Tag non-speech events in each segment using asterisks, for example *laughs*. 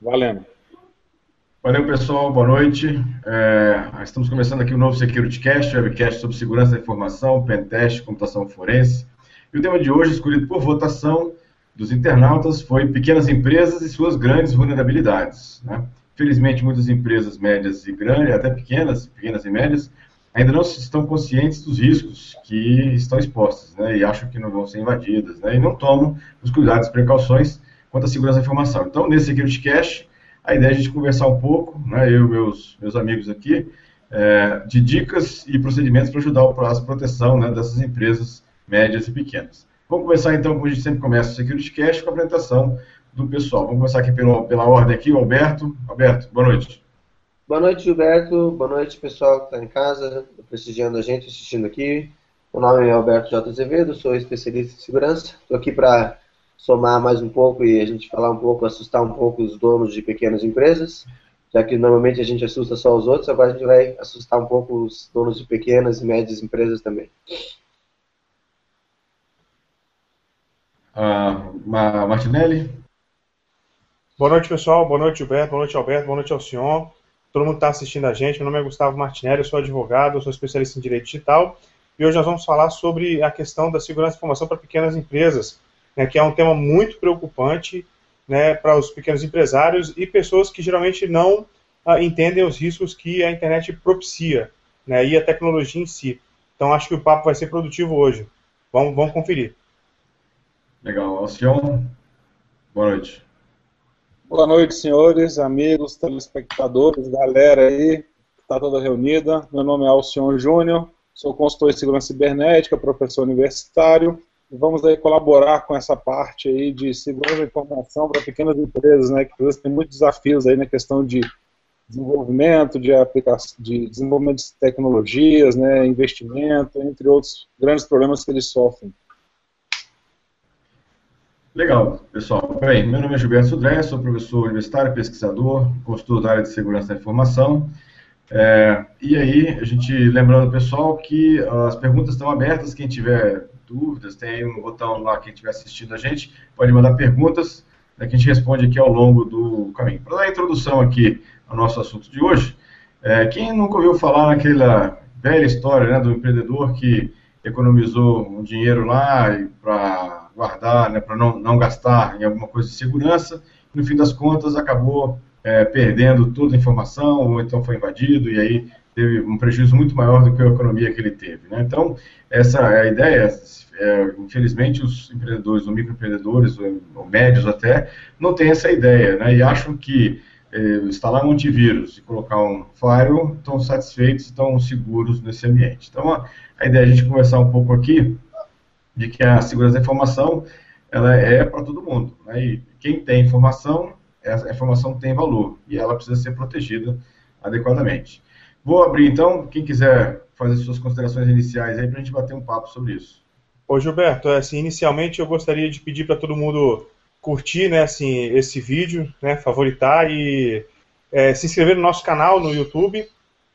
Valendo. Valeu, pessoal. Boa noite. É, estamos começando aqui o novo Security Cast, webcast sobre segurança da informação, pentest, computação forense. E o tema de hoje, escolhido por votação dos internautas, foi pequenas empresas e suas grandes vulnerabilidades. Né? Felizmente, muitas empresas médias e grandes, até pequenas, pequenas e médias, ainda não estão conscientes dos riscos que estão expostos, né, e acham que não vão ser invadidas, né, e não tomam os cuidados e precauções quanto à segurança da informação. Então, nesse Security Cash, a ideia é a gente conversar um pouco, né, eu e meus, meus amigos aqui, é, de dicas e procedimentos para ajudar a proteção né, dessas empresas médias e pequenas. Vamos começar então, como a gente sempre começa o Security Cash, com a apresentação do pessoal. Vamos começar aqui pela, pela ordem aqui, o Alberto. Alberto, boa noite. Boa noite, Gilberto. Boa noite, pessoal que está em casa, prestigiando a gente, assistindo aqui. Meu nome é Alberto J. Azevedo, sou especialista em segurança. Estou aqui para somar mais um pouco e a gente falar um pouco, assustar um pouco os donos de pequenas empresas, já que normalmente a gente assusta só os outros, agora a gente vai assustar um pouco os donos de pequenas e médias empresas também. Uh, Martinelli? Boa noite, pessoal. Boa noite, Gilberto. Boa noite, Alberto. Boa noite ao senhor todo mundo está assistindo a gente. Meu nome é Gustavo Martinelli, eu sou advogado, eu sou especialista em direito digital e hoje nós vamos falar sobre a questão da segurança de informação para pequenas empresas, né, que é um tema muito preocupante né, para os pequenos empresários e pessoas que geralmente não ah, entendem os riscos que a internet propicia né, e a tecnologia em si. Então acho que o papo vai ser produtivo hoje. Vamos, vamos conferir. Legal. Alcion, boa noite. Boa noite, senhores, amigos, telespectadores, galera aí, está toda reunida. Meu nome é Alcion Júnior, sou consultor em segurança cibernética, professor universitário, vamos aí colaborar com essa parte aí de segurança da informação para pequenas empresas, né, que às vezes tem muitos desafios aí na questão de desenvolvimento, de aplicação, de desenvolvimento de tecnologias, né, investimento, entre outros grandes problemas que eles sofrem. Legal, pessoal. Bem, meu nome é Gilberto Sudré, sou professor universitário, pesquisador, consultor da área de segurança da informação. É, e aí, a gente, lembrando, pessoal, que as perguntas estão abertas, quem tiver dúvidas, tem um botão lá, quem estiver assistindo a gente, pode mandar perguntas, né, que a gente responde aqui ao longo do caminho. Para dar a introdução aqui ao nosso assunto de hoje, é, quem nunca ouviu falar naquela velha história né, do empreendedor que economizou um dinheiro lá para guardar, né, para não, não gastar em alguma coisa de segurança, e no fim das contas acabou é, perdendo toda a informação, ou então foi invadido, e aí teve um prejuízo muito maior do que a economia que ele teve. Né? Então, essa é a ideia. É, infelizmente, os empreendedores, ou microempreendedores, ou médios até, não têm essa ideia, né? e acham que é, instalar um antivírus e colocar um firewall estão satisfeitos, estão seguros nesse ambiente. Então, a, a ideia é a gente conversar um pouco aqui de que a segurança da informação ela é para todo mundo. Né? E quem tem informação, essa informação tem valor e ela precisa ser protegida adequadamente. Vou abrir então, quem quiser fazer suas considerações iniciais aí para a gente bater um papo sobre isso. Ô Gilberto, é, assim, inicialmente eu gostaria de pedir para todo mundo curtir né, assim, esse vídeo, né, favoritar e é, se inscrever no nosso canal no YouTube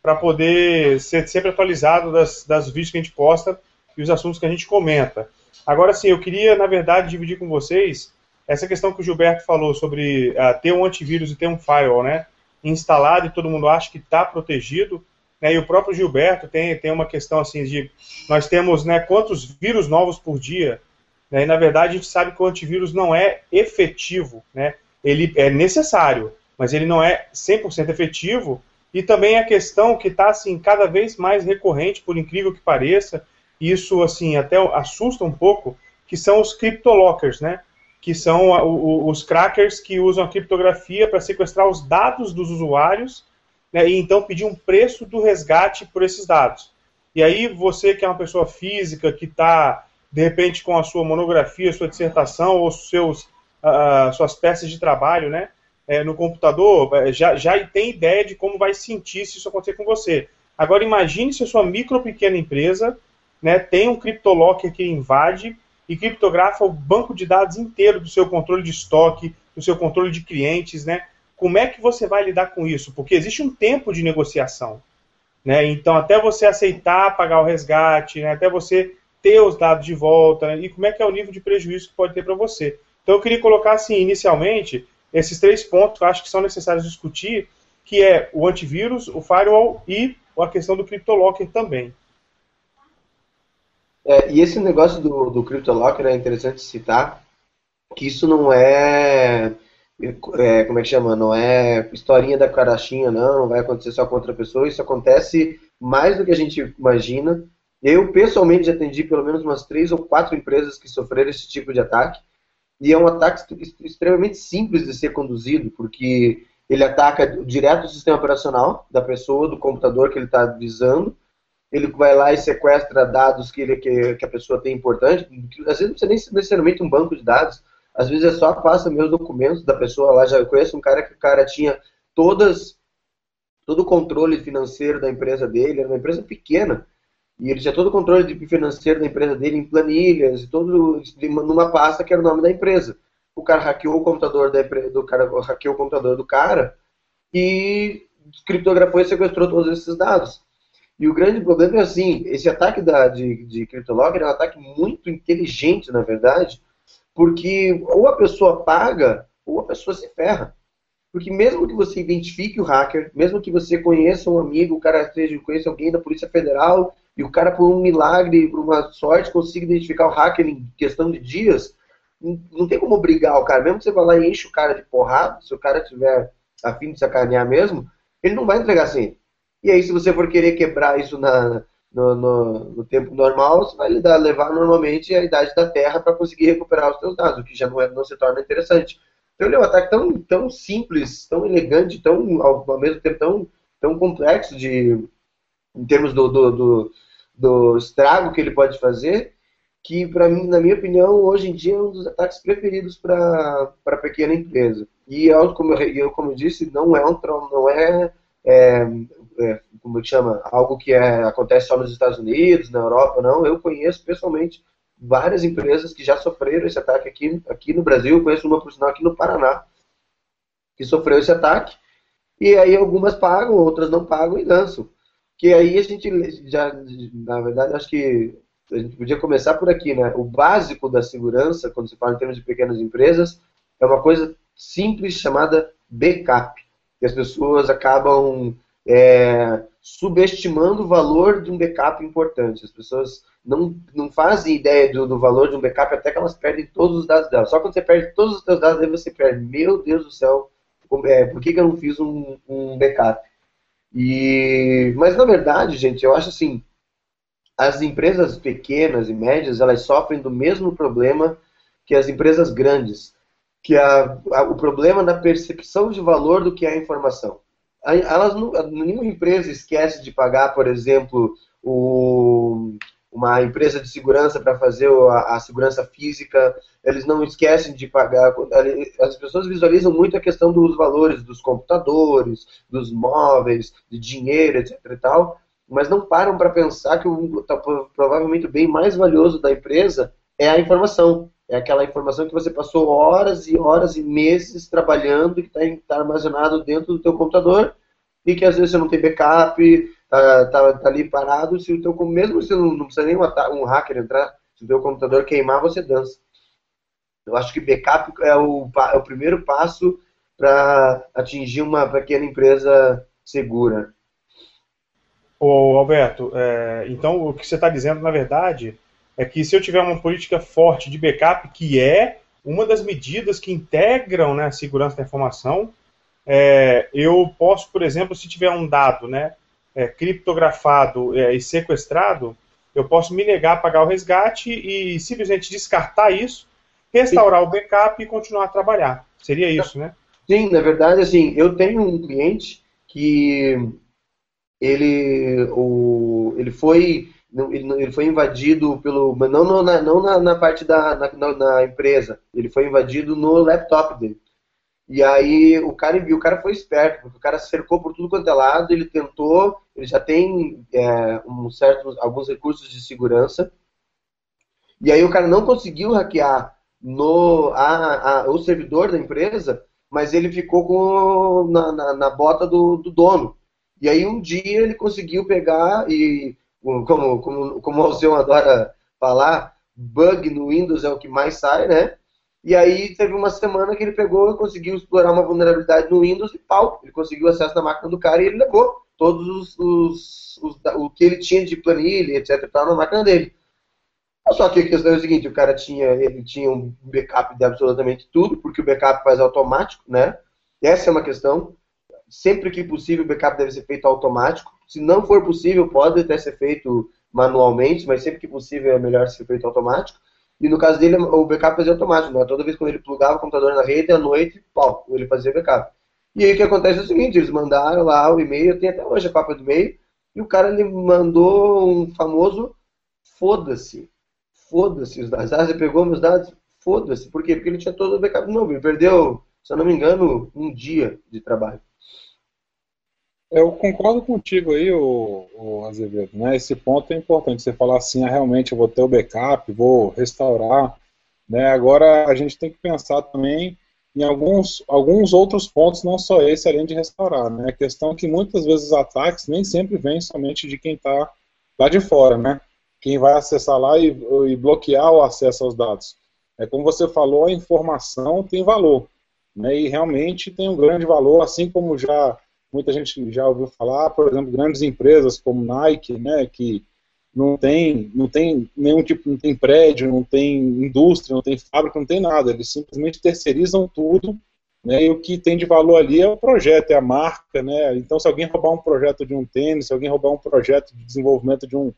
para poder ser sempre atualizado das, das vídeos que a gente posta e os assuntos que a gente comenta. Agora sim, eu queria, na verdade, dividir com vocês essa questão que o Gilberto falou sobre uh, ter um antivírus e ter um firewall, né? Instalado e todo mundo acha que está protegido. Né, e o próprio Gilberto tem, tem uma questão assim de nós temos né, quantos vírus novos por dia, né, e na verdade a gente sabe que o antivírus não é efetivo, né, ele é necessário, mas ele não é 100% efetivo, e também a questão que está assim, cada vez mais recorrente, por incrível que pareça, isso assim até assusta um pouco, que são os cryptolockers, né? Que são os crackers que usam a criptografia para sequestrar os dados dos usuários né, e então pedir um preço do resgate por esses dados. E aí você que é uma pessoa física que está de repente com a sua monografia, sua dissertação ou seus uh, suas peças de trabalho, né? É, no computador, é, já, já tem ideia de como vai sentir se isso acontecer com você. Agora imagine se a sua micro pequena empresa né, tem um criptolocker que invade e criptografa o banco de dados inteiro do seu controle de estoque, do seu controle de clientes, né? Como é que você vai lidar com isso? Porque existe um tempo de negociação, né? Então, até você aceitar pagar o resgate, né? até você ter os dados de volta, né? e como é que é o nível de prejuízo que pode ter para você. Então, eu queria colocar assim, inicialmente, esses três pontos que eu acho que são necessários discutir, que é o antivírus, o firewall e a questão do CryptoLocker também. É, e esse negócio do, do CryptoLocker é interessante citar, que isso não é, é, como é que chama, não é historinha da carachinha, não, não vai acontecer só com outra pessoa, isso acontece mais do que a gente imagina. Eu, pessoalmente, já atendi pelo menos umas três ou quatro empresas que sofreram esse tipo de ataque, e é um ataque extremamente simples de ser conduzido, porque ele ataca direto o sistema operacional da pessoa, do computador que ele está visando, ele vai lá e sequestra dados que, ele, que, que, a pessoa tem importante, às vezes não precisa nem necessariamente um banco de dados, às vezes é só passa meus documentos da pessoa lá, já conheço um cara que o cara tinha todas todo o controle financeiro da empresa dele, era uma empresa pequena, e ele tinha todo o controle financeiro da empresa dele em planilhas, todo numa pasta que era o nome da empresa. O cara hackeou o computador da do cara, hackeou o computador do cara e criptografou e sequestrou todos esses dados. E o grande problema é assim, esse ataque da, de, de CryptoLocker é um ataque muito inteligente, na verdade, porque ou a pessoa paga ou a pessoa se ferra. Porque mesmo que você identifique o hacker, mesmo que você conheça um amigo, o cara esteja, conheça alguém da Polícia Federal, e o cara, por um milagre, por uma sorte, consiga identificar o hacker em questão de dias, não tem como obrigar o cara. Mesmo que você vá lá e enche o cara de porrada, se o cara tiver a fim de sacanear mesmo, ele não vai entregar assim. E aí, se você for querer quebrar isso na, no, no, no tempo normal, você vai levar normalmente a idade da Terra para conseguir recuperar os seus dados, o que já não, é, não se torna interessante. Então ele é um ataque tão, tão simples, tão elegante, tão, ao, mesmo tempo tão, tão complexo de, em termos do, do, do, do estrago que ele pode fazer, que para mim, na minha opinião, hoje em dia é um dos ataques preferidos para pequena empresa. E eu, como eu, como eu disse, não é um não é, é, é como que chama, algo que é, acontece só nos Estados Unidos, na Europa, não. Eu conheço pessoalmente várias empresas que já sofreram esse ataque aqui, aqui no Brasil. Eu conheço uma, por sinal, aqui no Paraná, que sofreu esse ataque. E aí algumas pagam, outras não pagam e dançam. Que aí a gente já, na verdade, acho que a gente podia começar por aqui, né? O básico da segurança, quando se fala em termos de pequenas empresas, é uma coisa simples chamada backup. Que as pessoas acabam é, subestimando o valor de um backup importante. As pessoas não, não fazem ideia do, do, valor de um backup até que elas perdem todos os dados delas. Só quando você perde todos os seus dados, aí você perde. Meu Deus do céu, é, por que, que eu não fiz um, um backup? E, mas na verdade, gente, eu acho assim, as empresas pequenas e médias, elas sofrem do mesmo problema que as empresas grandes, que a, a, o problema na percepção de valor do que é a informação. Elas, nenhuma empresa esquece de pagar, por exemplo, o, uma empresa de segurança para fazer a, a, segurança física, eles não esquecem de pagar. As pessoas visualizam muito a questão dos valores dos computadores, dos móveis, de dinheiro, etc. E tal, mas não param para pensar que o tá, provavelmente o bem mais valioso da empresa é a informação. É aquela informação que você passou horas e horas e meses trabalhando e que está tá armazenado dentro do teu computador e que às vezes você não tem backup, tá, tá, tá ali parado, se o teu, mesmo se não, não precisa nem um, hacker entrar, se o teu computador queimar, você dança. Eu acho que backup é o, é o primeiro passo para atingir uma pequena empresa segura. Ô, Alberto, é, então o que você está dizendo, na verdade, é que se eu tiver uma política forte de backup, que é uma das medidas que integram né, a segurança da informação, é, eu posso, por exemplo, se tiver um dado né, é, criptografado é, e sequestrado, eu posso me negar a pagar o resgate e simplesmente descartar isso, restaurar Sim. o backup e continuar a trabalhar. Seria isso, né? Sim, na verdade, assim, eu tenho um cliente que ele, o, ele foi ele foi invadido pelo não, na, não na, na parte da na, na, empresa ele foi invadido no laptop dele e aí o cara o cara foi esperto porque o cara cercou por tudo quanto é lado ele tentou ele já tem é, um certo alguns recursos de segurança e aí o cara não conseguiu hackear no a, a, o servidor da empresa mas ele ficou com na, na, na bota do, do dono e aí um dia ele conseguiu pegar e, como, como, como o Alceu adora falar, bug no Windows é o que mais sai, né? E aí teve uma semana que ele pegou e conseguiu explorar uma vulnerabilidade no Windows e pau, ele conseguiu acesso na máquina do cara e ele levou todos os, os, os o que ele tinha de planilha, etc, tal, na máquina dele. Só que a questão é o seguinte, o cara tinha, ele tinha um backup de absolutamente tudo, porque o backup faz automático, né? Essa é uma questão. Sempre que possível, o backup deve ser feito automático. Se não for possível, pode até ser feito manualmente, mas sempre que possível é melhor ser feito automático. E no caso dele, o backup fazia automático, né? Toda vez que ele plugava o computador na rede, à noite, pau, ele fazia backup. E aí o que acontece é o seguinte, eles mandaram lá o e-mail, tenho até hoje a cópia do e-mail, e o cara ele mandou um famoso foda-se. Foda-se os dados. Ah, você pegou meus dados? Foda-se. Por quê? Porque ele tinha todo o backup novo. Ele perdeu, se eu não me engano, um dia de trabalho. Eu concordo contigo aí, o, o Azevedo. Né? Esse ponto é importante. Você falar assim, ah, realmente eu vou ter o backup, vou restaurar. Né? Agora a gente tem que pensar também em alguns, alguns outros pontos, não só esse, além de restaurar. Né? A questão é que muitas vezes os ataques nem sempre vêm somente de quem está lá de fora, né? Quem vai acessar lá e, e, bloquear o acesso aos dados. É como você falou, a informação tem valor. Né? E realmente tem um grande valor, assim como já muita gente já ouviu falar, por exemplo, grandes empresas como Nike, né, que não tem, não tem nenhum tipo, não tem prédio, não tem indústria, não tem fábrica, não tem nada. Eles simplesmente terceirizam tudo, né? E o que tem de valor ali é o projeto, é a marca, né? Então, se alguém roubar um projeto de um tênis, se alguém roubar um projeto de desenvolvimento de um,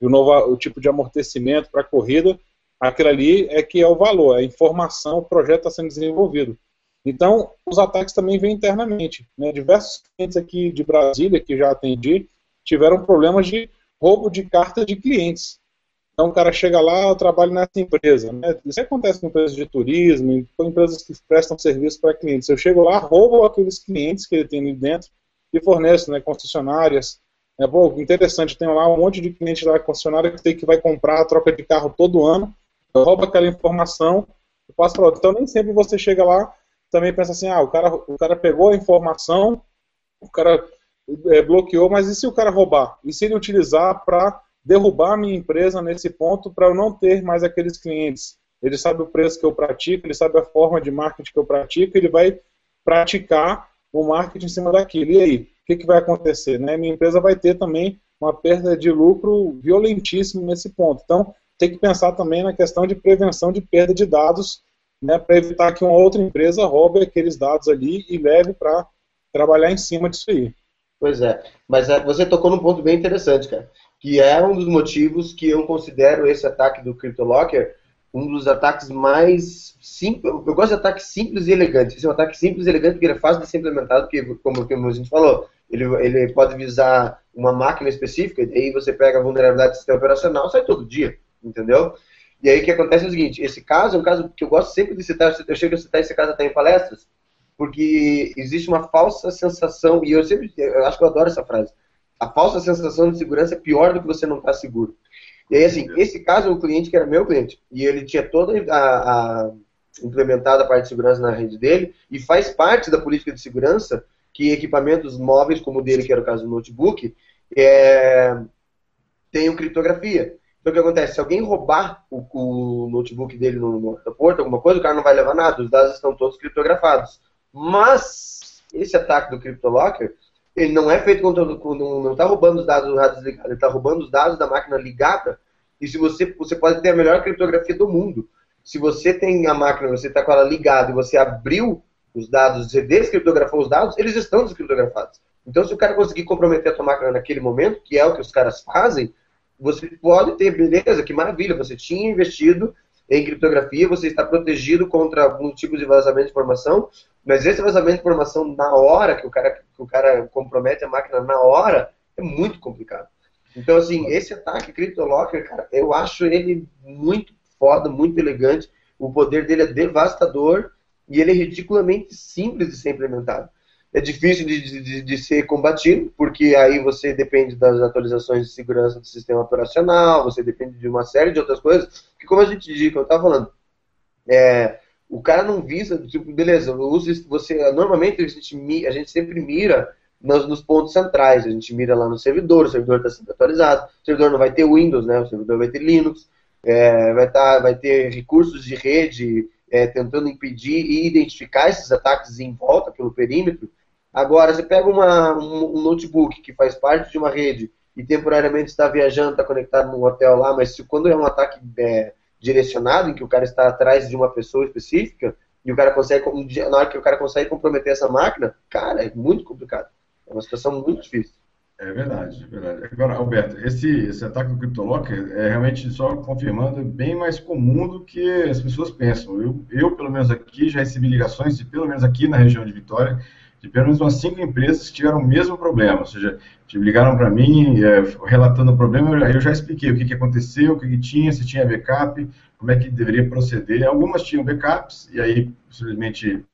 de um novo tipo de amortecimento para a corrida, aquilo ali é que é o valor, é a informação, o projeto está sendo desenvolvido. Então, os ataques também vêm internamente. Né? Diversos clientes aqui de Brasília que já atendi tiveram problemas de roubo de carta de clientes. Então o cara chega lá, eu trabalho nessa empresa. Né? Isso acontece com empresas de turismo, com empresas que prestam serviço para clientes. Eu chego lá, roubo aqueles clientes que ele tem ali dentro e forneço, né, concessionárias. É bom, interessante, tem lá um monte de cliente da concessionária que tem que vai comprar troca de carro todo ano. Eu roubo aquela informação para outro. Então nem sempre você chega lá também pensa assim, ah, o cara, o cara pegou a informação, o cara é, bloqueou, mas e se o cara roubar? E se ele utilizar para derrubar a minha empresa nesse ponto para eu não ter mais aqueles clientes? Ele sabe o preço que eu pratico, ele sabe a forma de marketing que eu pratico, ele vai praticar o marketing em cima daquilo. E aí, o que, que vai acontecer? Né? Minha empresa vai ter também uma perda de lucro violentíssima nesse ponto. Então, tem que pensar também na questão de prevenção de perda de dados, né, para evitar que uma outra empresa roube aqueles dados ali e leve para trabalhar em cima disso aí. Pois é, mas é, você tocou num ponto bem interessante, cara, que é um dos motivos que eu considero esse ataque do CryptoLocker um dos ataques mais simples. Eu gosto de ataques simples e elegantes. Esse é um ataque simples e elegante porque ele é fácil de ser implementado, porque, como, como a gente falou, ele, ele pode visar uma máquina específica, e aí você pega a vulnerabilidade do sistema operacional, sai todo dia, entendeu? E aí o que acontece é o seguinte: esse caso é um caso que eu gosto sempre de citar, eu chego a citar esse caso até em palestras, porque existe uma falsa sensação, e eu sempre, eu acho que eu adoro essa frase, a falsa sensação de segurança é pior do que você não estar tá seguro. E aí, assim, esse caso é um cliente que era meu cliente, e ele tinha toda a, a implementada a parte de segurança na rede dele, e faz parte da política de segurança que equipamentos móveis, como o dele, que era o caso do notebook, é, tenham criptografia. Então o que acontece? Se alguém roubar o, o notebook dele no, no aeroporto, alguma coisa, o cara não vai levar nada, os dados estão todos criptografados. Mas esse ataque do CryptoLocker, ele não é feito quando não está roubando os dados do rádio desligado, ele está roubando os dados da máquina ligada. E se você, você pode ter a melhor criptografia do mundo. Se você tem a máquina, você está com ela ligada e você abriu os dados, você descriptografou os dados, eles estão descriptografados. Então, se o cara conseguir comprometer a tua máquina naquele momento, que é o que os caras fazem, você pode ter, beleza, que maravilha, você tinha investido em criptografia, você está protegido contra algum tipo de vazamento de informação, mas esse vazamento de informação na hora que o cara, que o cara compromete a máquina na hora é muito complicado. Então, assim, esse ataque CryptoLocker, cara, eu acho ele muito foda, muito elegante. O poder dele é devastador e ele é ridiculamente simples de ser implementado é difícil de, de, de, ser combatido, porque aí você depende das atualizações de segurança do sistema operacional, você depende de uma série de outras coisas, que como a gente disse, como eu estava falando, é, o cara não visa, tipo, beleza, você, normalmente a gente, a gente sempre mira nos, nos, pontos centrais, a gente mira lá no servidor, o servidor está sendo atualizado, o servidor não vai ter Windows, né, o servidor vai ter Linux, é, vai, tá, vai ter recursos de rede é, tentando impedir e identificar esses ataques em volta pelo perímetro. Agora, você pega uma, um, notebook que faz parte de uma rede e temporariamente está viajando, está conectado num hotel lá, mas se, quando é um ataque é, direcionado, em que o cara está atrás de uma pessoa específica, e o cara consegue, na hora que o cara consegue comprometer essa máquina, cara, é muito complicado. É uma situação muito difícil. É verdade, é verdade. Agora, Alberto, esse, esse ataque do CryptoLocker é realmente só confirmando é bem mais comum do que as pessoas pensam. Eu, eu, pelo menos aqui, já recebi ligações, de, pelo menos aqui na região de Vitória, de pelo menos umas cinco empresas que tiveram o mesmo problema. Ou seja, ligaram para mim é, relatando o problema, eu já expliquei o que, que aconteceu, o que, que tinha, se tinha backup, como é que deveria proceder. Algumas tinham backups, e aí simplesmente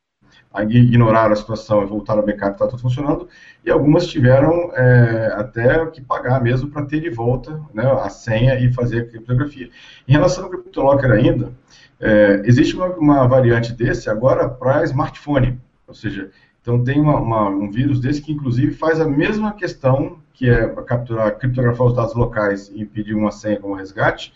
ignoraram a situação e voltaram ao backup, está tudo funcionando, e algumas tiveram é, até que pagar mesmo para ter de volta né, a senha e fazer a criptografia. Em relação ao CryptoLocker ainda, é, existe uma, uma, variante desse agora para smartphone, ou seja, então tem uma, uma, um vírus desse que inclusive faz a mesma questão, que é capturar, criptografar os dados locais e pedir uma senha como resgate,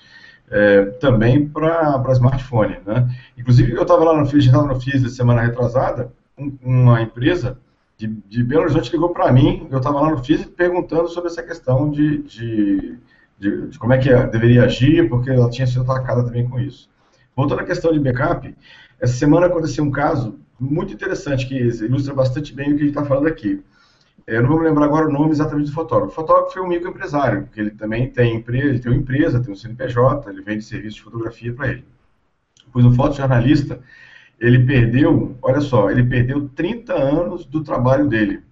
é, também para smartphone. Né? Inclusive, eu estava lá no FIS, estava no FIS semana retrasada, um, uma empresa de, de, Belo Horizonte ligou para mim, eu estava lá no FIS perguntando sobre essa questão de, de, de, de como é que deveria agir, porque ela tinha sido atacada também com isso. Voltando à questão de backup, essa semana aconteceu um caso muito interessante que ilustra bastante bem o que a gente está falando aqui. Eu não vou me lembrar agora o nome exatamente do fotógrafo. O fotógrafo foi um microempresário, que ele também tem empresa, ele tem uma empresa, tem um CNPJ, ele vende serviço de fotografia para ele. Pois o fotojornalista, ele perdeu, olha só, ele perdeu 30 anos do trabalho dele.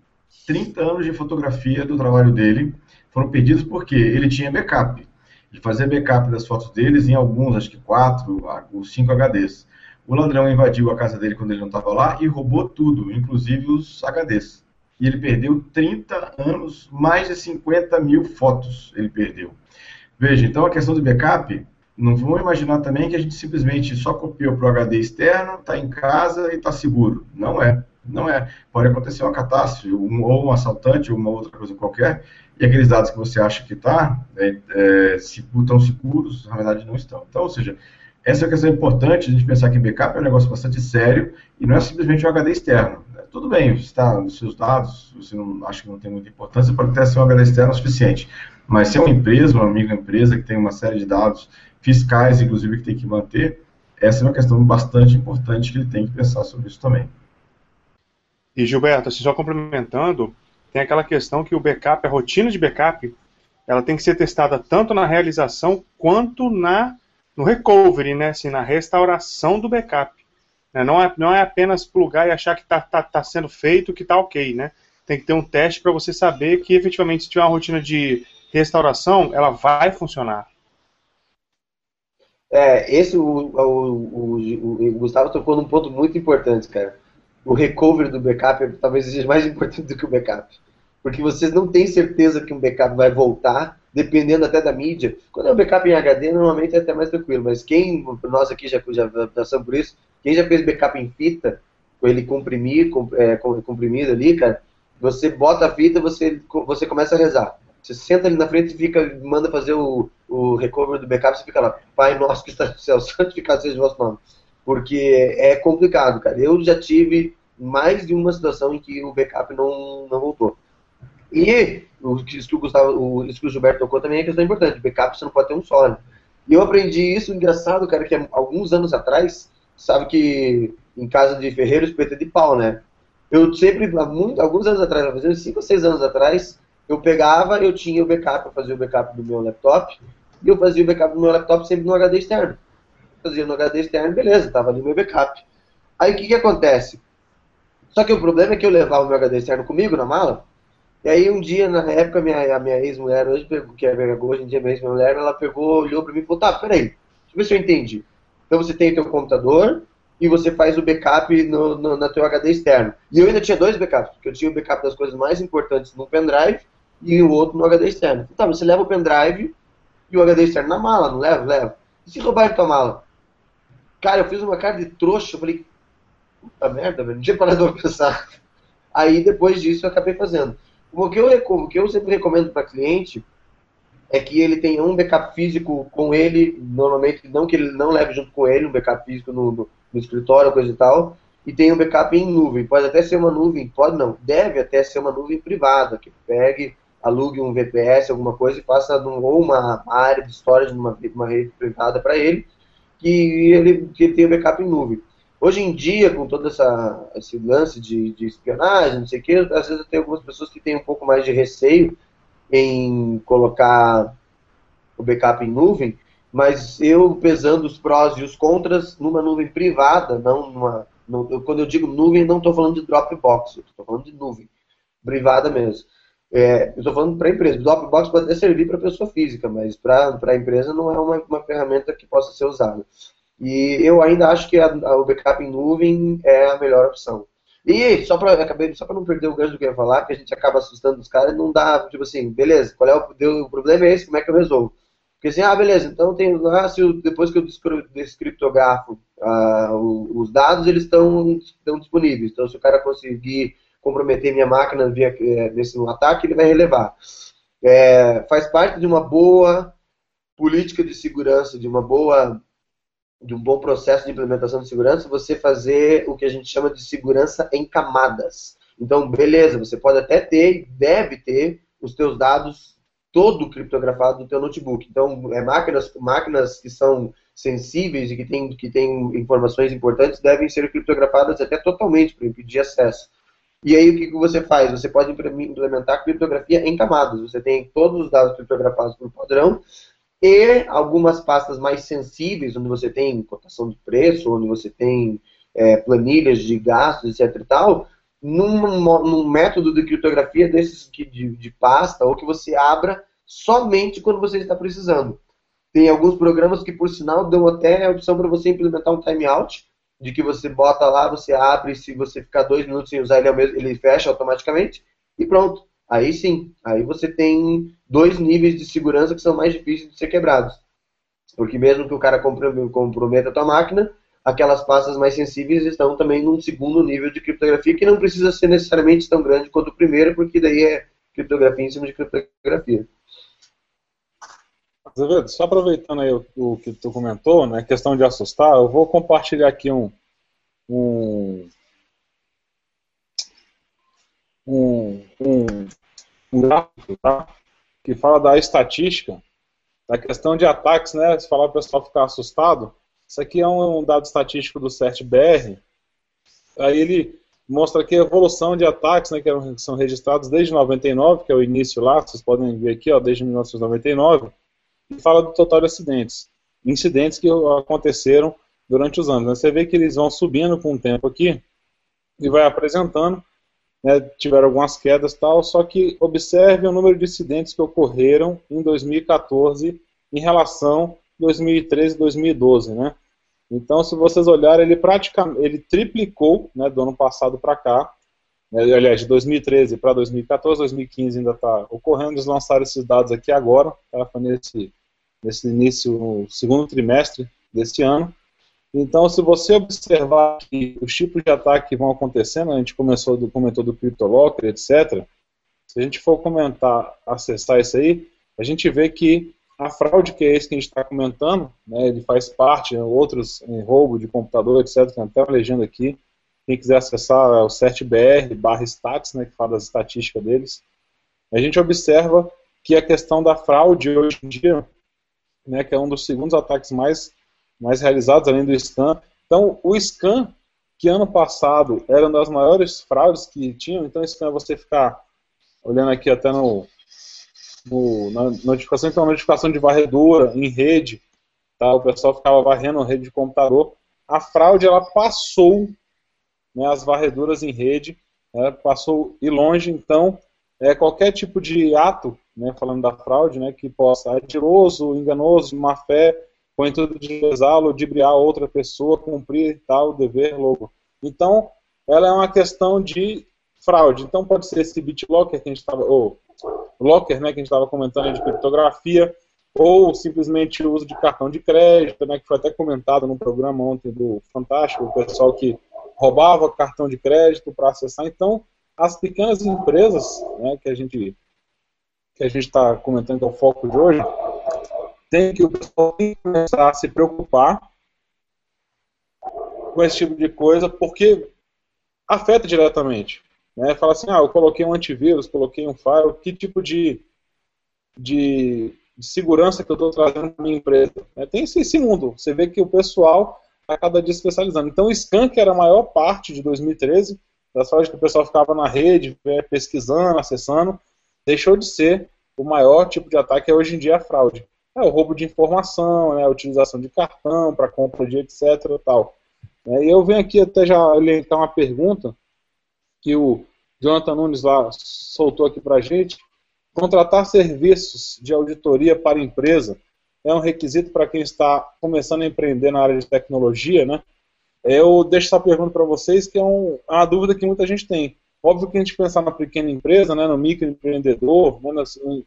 30 anos de fotografia do trabalho dele foram perdidos porque ele tinha backup. Ele fazia backup das fotos deles em alguns, acho que 4 ou 5 HDs. O ladrão invadiu a casa dele quando ele não estava lá e roubou tudo, inclusive os HDs e ele perdeu 30 anos, mais de 50 mil fotos ele perdeu. Veja, então a questão do backup, não vamos imaginar também que a gente simplesmente só copiou para o HD externo, está em casa e está seguro. Não é, não é. Pode acontecer uma catástrofe, um, ou um assaltante, ou uma outra coisa qualquer, e aqueles dados que você acha que está, é, é, estão seguros, na verdade não estão. Então, ou seja, essa é uma questão importante, a gente pensar que backup é um negócio bastante sério, e não é simplesmente um HD externo tudo bem, está nos seus dados, você não acha que não tem muita importância, pode ter ser um HD externo suficiente. Mas se é uma empresa, uma amiga empresa que tem uma série de dados fiscais, inclusive, que tem que manter, essa é uma questão bastante importante que ele tem que pensar sobre isso também. E Gilberto, assim, só complementando, tem aquela questão que o backup, a rotina de backup, ela tem que ser testada tanto na realização quanto na no recovery, né, assim, na restauração do backup. Né? Não, é, não é apenas plugar e achar que está tá, tá sendo feito, que está ok, né? Tem que ter um teste para você saber que efetivamente se tiver uma rotina de restauração, ela vai funcionar. É, esse o, o, o, o, Gustavo tocou num ponto muito importante, cara. O recovery do backup talvez seja mais *laughs* importante do que o backup. Porque vocês não têm certeza que um backup vai voltar, dependendo até da mídia. Quando é um backup em HD, normalmente é até mais tranquilo, mas quem, nós aqui já, já passamos por isso, quem já fez backup em fita, com ele comprimir, com, é, comprimido ali, cara, você bota a fita, você, você começa a rezar. Você senta ali na frente e fica, manda fazer o, o recovery do backup, você fica lá, Pai nosso que está no céu, *laughs* santificado seja o vosso nome. Porque é complicado, cara. Eu já tive mais de uma situação em que o backup não, não voltou. E o, que o Gustavo, o, que o Gilberto tocou também é questão importante. Backup você não pode ter um só. Né? E eu aprendi isso, engraçado, cara, que alguns anos atrás, sabe que em casa de ferreiro espeta de pau, né? Eu sempre, muito, alguns anos atrás, fazendo 5 ou 6 anos atrás, eu pegava, eu tinha o backup, eu fazia o backup do meu laptop, e eu fazia o backup do meu laptop sempre no HD externo. Fazia no HD externo, beleza, tava ali meu backup. Aí o que que acontece? Só que o problema é que eu levava o meu HD externo comigo na mala, e aí um dia, na época, minha, a minha ex-mulher, hoje, que é hoje em dia minha ex-mulher, ela pegou, olhou pra mim e falou, tá, peraí, deixa eu ver se eu entendi. Então você tem o teu computador e você faz o backup no, no, na teu HD externo. E eu ainda tinha dois backups, porque eu tinha o backup das coisas mais importantes no pendrive e o outro no HD externo. Então, tá, você leva o pendrive e o HD externo na mala, não leva? Leva. E se roubar tua mala? Cara, eu fiz uma cara de trouxa, eu falei, puta merda, velho, não tinha parado pra pensar. Aí depois disso eu acabei fazendo. O que eu, o que eu sempre recomendo para cliente é que ele tenha um backup físico com ele, normalmente não que ele não leve junto com ele um backup físico no, no, no escritório, coisa e tal, e tem um backup em nuvem. Pode até ser uma nuvem, pode não, deve até ser uma nuvem privada, que pegue, alugue um VPS, alguma coisa, e faça num, ou uma área de storage numa uma rede privada para ele, que ele, que ele tenha um backup em nuvem. Hoje em dia, com todo essa, esse lance de, de espionagem, não sei o que, às vezes tem algumas pessoas que têm um pouco mais de receio em colocar o backup em nuvem, mas eu pesando os prós e os contras numa nuvem privada, não numa. No, quando eu digo nuvem, não estou falando de Dropbox, estou falando de nuvem, privada mesmo. É, eu estou falando para a empresa. Dropbox pode até servir para pessoa física, mas para a empresa não é uma, uma ferramenta que possa ser usada. E eu ainda acho que a, a, o backup em nuvem é a melhor opção. E só para acabei só para não perder o gancho do que eu ia falar, que a gente acaba assustando os caras, não dá, tipo assim, beleza, qual é o, deu, o problema é esse, como é que eu resolvo? Porque assim, ah, beleza, então tem lá, se eu, depois que eu descriptografo ah, os dados, eles estão disponíveis. Então, se o cara conseguir comprometer minha máquina via, é, nesse ataque, ele vai relevar. É, faz parte de uma boa política de segurança, de uma boa de um bom processo de implementação de segurança, você fazer o que a gente chama de segurança em camadas. Então, beleza, você pode até ter, deve ter os teus dados todo criptografado no teu notebook. Então, é, máquinas, máquinas que são sensíveis e que têm que tem informações importantes devem ser criptografadas até totalmente para impedir acesso. E aí o que, que você faz? Você pode implementar criptografia em camadas. Você tem todos os dados criptografados por padrão e algumas pastas mais sensíveis, onde você tem cotação de preço, onde você tem é, planilhas de gastos, etc e tal, num, num método de criptografia desses que, de, de pasta, ou que você abra somente quando você está precisando. Tem alguns programas que, por sinal, dão até a opção para você implementar um timeout, de que você bota lá, você abre, se você ficar dois minutos sem usar ele, é ele fecha automaticamente, e pronto. Aí sim, aí você tem dois níveis de segurança que são mais difíceis de ser quebrados. Porque mesmo que o cara comprometa a tua máquina, aquelas pastas mais sensíveis estão também num segundo nível de criptografia que não precisa ser necessariamente tão grande quanto o primeiro, porque daí é criptografia em cima de criptografia. Azevedo, só aproveitando aí o, o, que tu comentou, né, questão de assustar, eu vou compartilhar aqui um, um, um, um, um gráfico, tá, que fala da estatística, da questão de ataques, né, se falar o pessoal ficar assustado, isso aqui é um dado estatístico do CERT-BR. Aí ele mostra aqui a evolução de ataques, né, que são registrados desde 99, que é o início lá, vocês podem ver aqui, ó, desde 1999, e fala do total de acidentes. Incidentes que aconteceram durante os anos. Né? Você vê que eles vão subindo com o tempo aqui e vai apresentando, né, tiveram algumas quedas tal, só que observe o número de incidentes que ocorreram em 2014 em relação 2013 e 2012, né? Então, se vocês olharem, ele praticamente ele triplicou né, do ano passado para cá. Né, aliás, de 2013 para 2014, 2015 ainda está ocorrendo. Eles lançaram esses dados aqui agora, tá, foi nesse, nesse início, no segundo trimestre deste ano. Então, se você observar que os tipos de ataque que vão acontecendo, a gente começou do, comentou do CryptoLocker, etc. Se a gente for comentar, acessar isso aí, a gente vê que a fraude, que é esse que a gente está comentando, né, ele faz parte, né, outros em roubo de computador, etc., tem até uma legenda aqui. Quem quiser acessar é o CertBR barra stats, né, que fala das estatísticas deles. A gente observa que a questão da fraude hoje em dia, né, que é um dos segundos ataques mais, mais realizados, além do scan. Então, o scan, que ano passado era uma das maiores fraudes que tinham, então scan é você ficar olhando aqui até no, no, na notificação, então, notificação de varredura em rede, tá? o pessoal ficava varrendo rede de computador. A fraude ela passou né, as varreduras em rede, né, passou e longe, então é, qualquer tipo de ato, né, falando da fraude, né, que possa adiroso, enganoso, má fé, com o intuito de lesá-lo, de briar outra pessoa, cumprir tal dever logo. Então, ela é uma questão de fraude. Então, pode ser esse BitLocker que a gente estava, ou locker, né, que a gente estava comentando de criptografia, ou simplesmente o uso de cartão de crédito, né, que foi até comentado no programa ontem do Fantástico, o pessoal que roubava cartão de crédito para acessar. Então, as pequenas empresas, né, que a gente que a gente está comentando que é o foco de hoje, tem que o pessoal que começar a se preocupar com esse tipo de coisa, porque afeta diretamente. Né? Fala assim, ah, eu coloquei um antivírus, coloquei um firewall, que tipo de, de, de segurança que eu estou trazendo para minha empresa? Né? Tem esse, esse, mundo. Você vê que o pessoal está cada dia especializando. Então, o Skank era a maior parte de 2013, das falas que o pessoal ficava na rede, né, pesquisando, acessando, deixou de ser o maior tipo de ataque é hoje em dia a fraude. É o roubo de informação, né, a utilização de cartão para compra de etc. Tal. É, e eu venho aqui até já elencar uma pergunta que o Jonathan Nunes lá soltou aqui para a gente. Contratar serviços de auditoria para empresa é um requisito para quem está começando a empreender na área de tecnologia, né? Eu deixo essa pergunta para vocês, que é, um, é, uma dúvida que muita gente tem. Óbvio que a gente pensar na pequena empresa, né, no microempreendedor, né,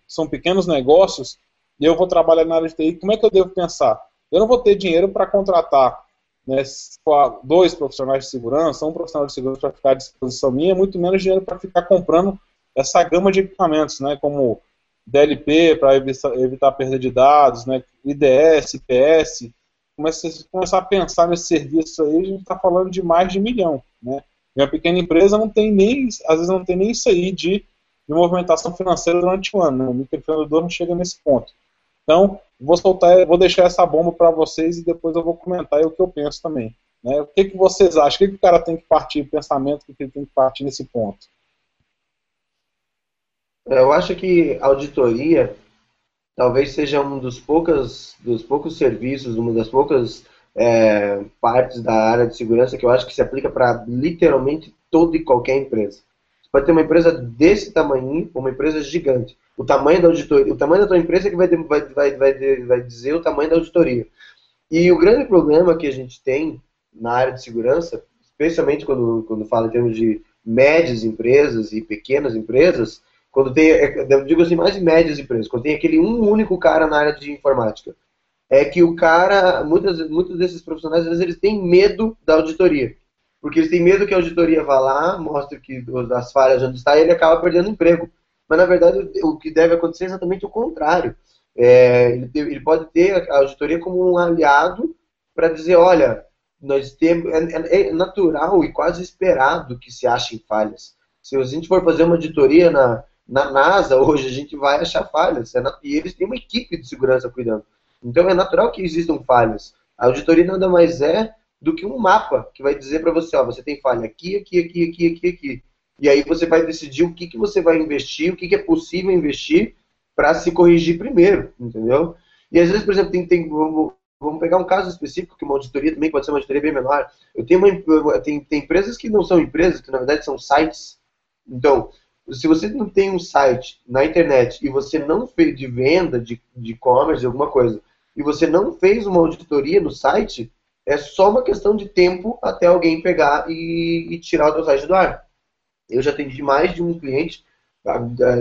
são pequenos negócios, eu vou trabalhar na área de TI, como é que eu devo pensar? Eu não vou ter dinheiro para contratar né, dois profissionais de segurança, um profissional de segurança para ficar à disposição minha, muito menos dinheiro para ficar comprando essa gama de equipamentos, né, como DLP para evitar, perda de dados, né, IDS, IPS. Começa, começar a pensar nesse serviço aí, a gente está falando de mais de milhão. Né? Minha pequena empresa não tem nem, às vezes não tem nem isso aí de, de movimentação financeira durante o ano. Né? O microempreendedor não chega nesse ponto. Então, vou soltar, vou deixar essa bomba para vocês e depois eu vou comentar o que eu penso também. Né? O que, que vocês acham? O que, que o cara tem que partir, pensamento que ele tem que partir nesse ponto? Eu acho que auditoria talvez seja um dos poucos, dos poucos serviços, uma das poucas é, partes da área de segurança que eu acho que se aplica para literalmente toda e qualquer empresa. Pode ter uma empresa desse tamanho, uma empresa gigante. O tamanho da auditoria, o tamanho da tua empresa é que vai, vai, vai, vai, vai dizer o tamanho da auditoria. E o grande problema que a gente tem na área de segurança, especialmente quando, quando fala em termos de médias empresas e pequenas empresas, quando tem, é, eu digo assim, mais médias empresas, quando tem aquele um único cara na área de informática, é que o cara, muitas, muitos desses profissionais, às vezes eles têm medo da auditoria. Porque eles têm medo que a auditoria vá lá, mostre que as falhas onde está e ele acaba perdendo emprego. Mas, na verdade, o que deve acontecer é exatamente o contrário. É, ele, ele, pode ter a auditoria como um aliado para dizer, olha, nós temos, é, é, natural e quase esperado que se achem falhas. Se a gente for fazer uma auditoria na, na NASA hoje, a gente vai achar falhas. É, e eles têm uma equipe de segurança cuidando. Então é natural que existam falhas. A auditoria nada mais é do que um mapa que vai dizer para você, ó, você tem falha aqui, aqui, aqui, aqui, aqui, aqui. E aí você vai decidir o que, que você vai investir, o que, que é possível investir para se corrigir primeiro, entendeu? E às vezes, por exemplo, tem, tem vamos, vamos, pegar um caso específico, que uma auditoria também pode ser uma auditoria bem menor. Eu tenho uma, tem, tem empresas que não são empresas, que na verdade são sites. Então, se você não tem um site na internet e você não fez de venda, de e-commerce, alguma coisa, e você não fez uma auditoria no site, é só uma questão de tempo até alguém pegar e, e tirar o seu site do ar. Eu já atendi mais de um cliente,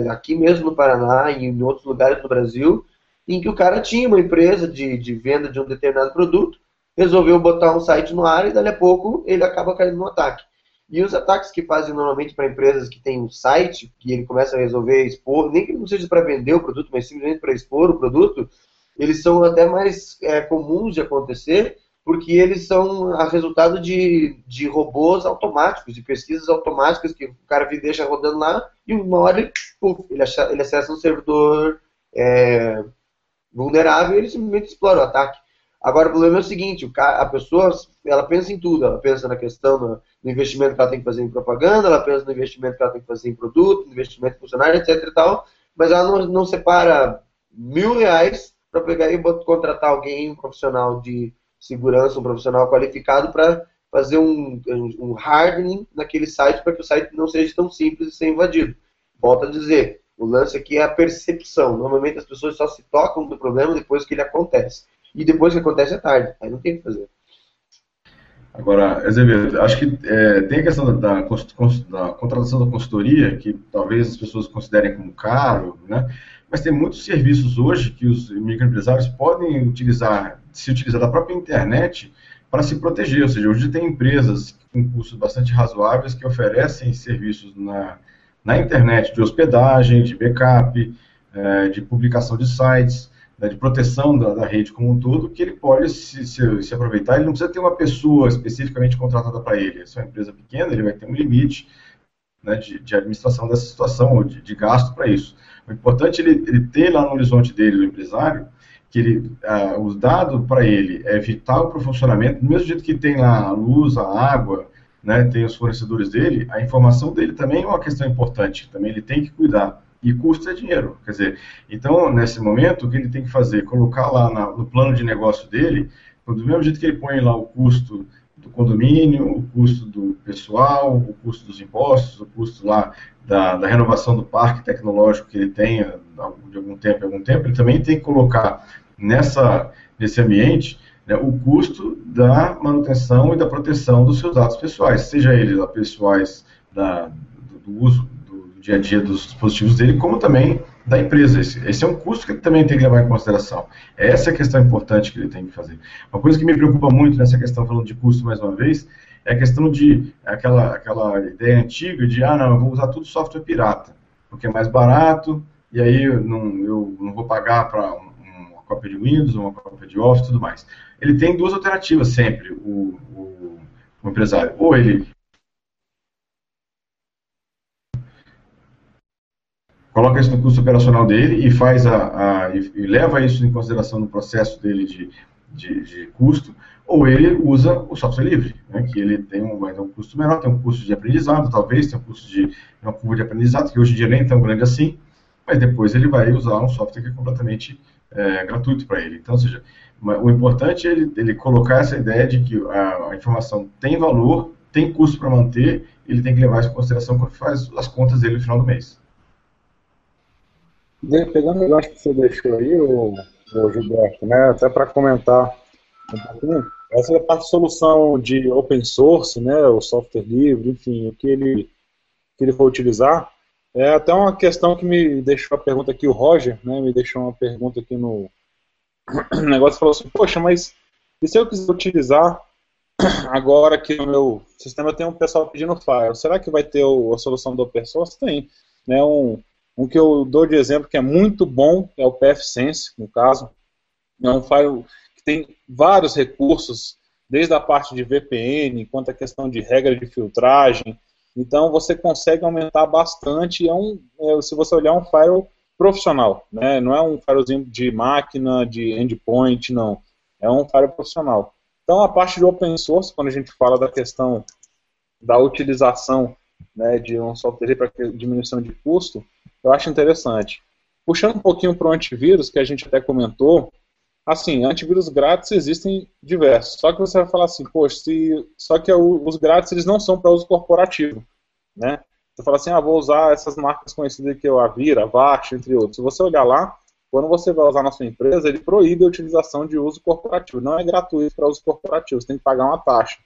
aqui mesmo no Paraná e em outros lugares do Brasil, em que o cara tinha uma empresa de, de venda de um determinado produto, resolveu botar um site no ar e dali a pouco ele acaba caindo no ataque. E os ataques que fazem normalmente para empresas que têm um site, que ele começa a resolver expor, nem que não seja para vender o produto, mas simplesmente para expor o produto, eles são até mais é, comuns de acontecer, porque eles são a resultado de, de robôs automáticos, de pesquisas automáticas que o cara deixa rodando lá e uma hora ele, ele, acha, ele acessa um servidor é, vulnerável e ele simplesmente explora o ataque. Agora, o problema é o seguinte, o cara, a pessoa ela pensa em tudo, ela pensa na questão do, do, investimento que ela tem que fazer em propaganda, ela pensa no investimento que ela tem que fazer em produto, investimento em funcionário, etc e tal, mas ela não, não separa mil reais para pegar e contratar alguém, um profissional de segurança, um profissional qualificado para fazer um, um hardening naquele site para que o site não seja tão simples de ser invadido. Volto a dizer, o lance aqui é a percepção. Normalmente as pessoas só se tocam do problema depois que ele acontece. E depois que acontece é tarde, aí não tem o que fazer. Agora, Azevedo, acho que é, tem a questão da, da, da, contratação da consultoria, que talvez as pessoas considerem como caro, né? Mas tem muitos serviços hoje que os microempresários podem utilizar, se utilizar da própria internet para se proteger. Ou seja, hoje tem empresas com custos bastante razoáveis que oferecem serviços na, na internet de hospedagem, de backup, é, de publicação de sites. né, de proteção da, da, rede como um todo, que ele pode se, se, se, aproveitar. Ele não precisa ter uma pessoa especificamente contratada para ele. Se é uma empresa pequena, ele vai ter um limite né, de, de, administração dessa situação, ou de, de gasto para isso. O importante é ele, ele, ter lá no horizonte dele, o empresário, que ele, ah, dados para ele é vital para o funcionamento, do mesmo jeito que tem lá a luz, a água, né, tem os fornecedores dele, a informação dele também é uma questão importante, também ele tem que cuidar. E custo é dinheiro. Quer dizer, então, nesse momento, o que ele tem que fazer? Colocar lá na, no plano de negócio dele, do mesmo jeito que ele põe lá o custo do condomínio, o custo do pessoal, o custo dos impostos, o custo lá da, da renovação do parque tecnológico que ele tenha de algum tempo em algum tempo, ele também tem que colocar nessa, nesse ambiente né, o custo da manutenção e da proteção dos seus dados pessoais, seja eles pessoais da, do, do uso dia a dia dos dispositivos dele, como também da empresa. Esse, esse, é um custo que ele também tem que levar em consideração. Essa é a questão importante que ele tem que fazer. Uma coisa que me preocupa muito nessa questão, falando de custo mais uma vez, é a questão de aquela, aquela ideia antiga de, ah, não, eu vou usar tudo software pirata, porque é mais barato, e aí eu não, eu não vou pagar para um, uma cópia de Windows, uma cópia de Office e tudo mais. Ele tem duas alternativas sempre, o, o, o empresário. Ou ele coloca isso no custo operacional dele e faz a, a e, leva isso em consideração no processo dele de, de, de, custo, ou ele usa o software livre, né, que ele tem um, vai ter um custo menor, tem um custo de aprendizado, talvez, tem um custo de uma curva de aprendizado, que hoje em dia nem é tão grande assim, mas depois ele vai usar um software que é completamente é, gratuito para ele. Então, seja, o importante é ele, ele colocar essa ideia de que a, a informação tem valor, tem custo para manter, ele tem que levar isso em consideração quando faz as contas dele no final do mês. Pegando o negócio que você deixou aí, o, o Gilberto, né, até para comentar um pouquinho, essa é a parte de solução de open source, né, o software livre, enfim, o que ele, que ele for utilizar. É até uma questão que me deixou a pergunta aqui, o Roger, né, me deixou uma pergunta aqui no *coughs* negócio, falou assim, poxa, mas e se eu quiser utilizar *coughs* agora aqui no meu sistema tem um pessoal pedindo file, será que vai ter o, a solução do open source? Tem, né, um, um que eu dou de exemplo que é muito bom é o PFSense, no caso. É um file que tem vários recursos, desde a parte de VPN, quanto a questão de regra de filtragem. Então você consegue aumentar bastante. É um, é, se você olhar, é um file profissional, né? não é um filezinho de máquina, de endpoint, não. É um file profissional. Então a parte de open source, quando a gente fala da questão da utilização né, de um software para diminuição de custo, eu acho interessante. Puxando um pouquinho para o antivírus, que a gente até comentou, assim, antivírus grátis existem diversos. Só que você vai falar assim, poxa, se, só que os grátis eles não são para uso corporativo, né? Você fala assim, ah, vou usar essas marcas conhecidas que é o Avira, Avast, entre outros. Se você olhar lá, quando você vai usar na sua empresa, ele proíbe a utilização de uso corporativo. Não é gratuito para uso corporativo, você tem que pagar uma taxa.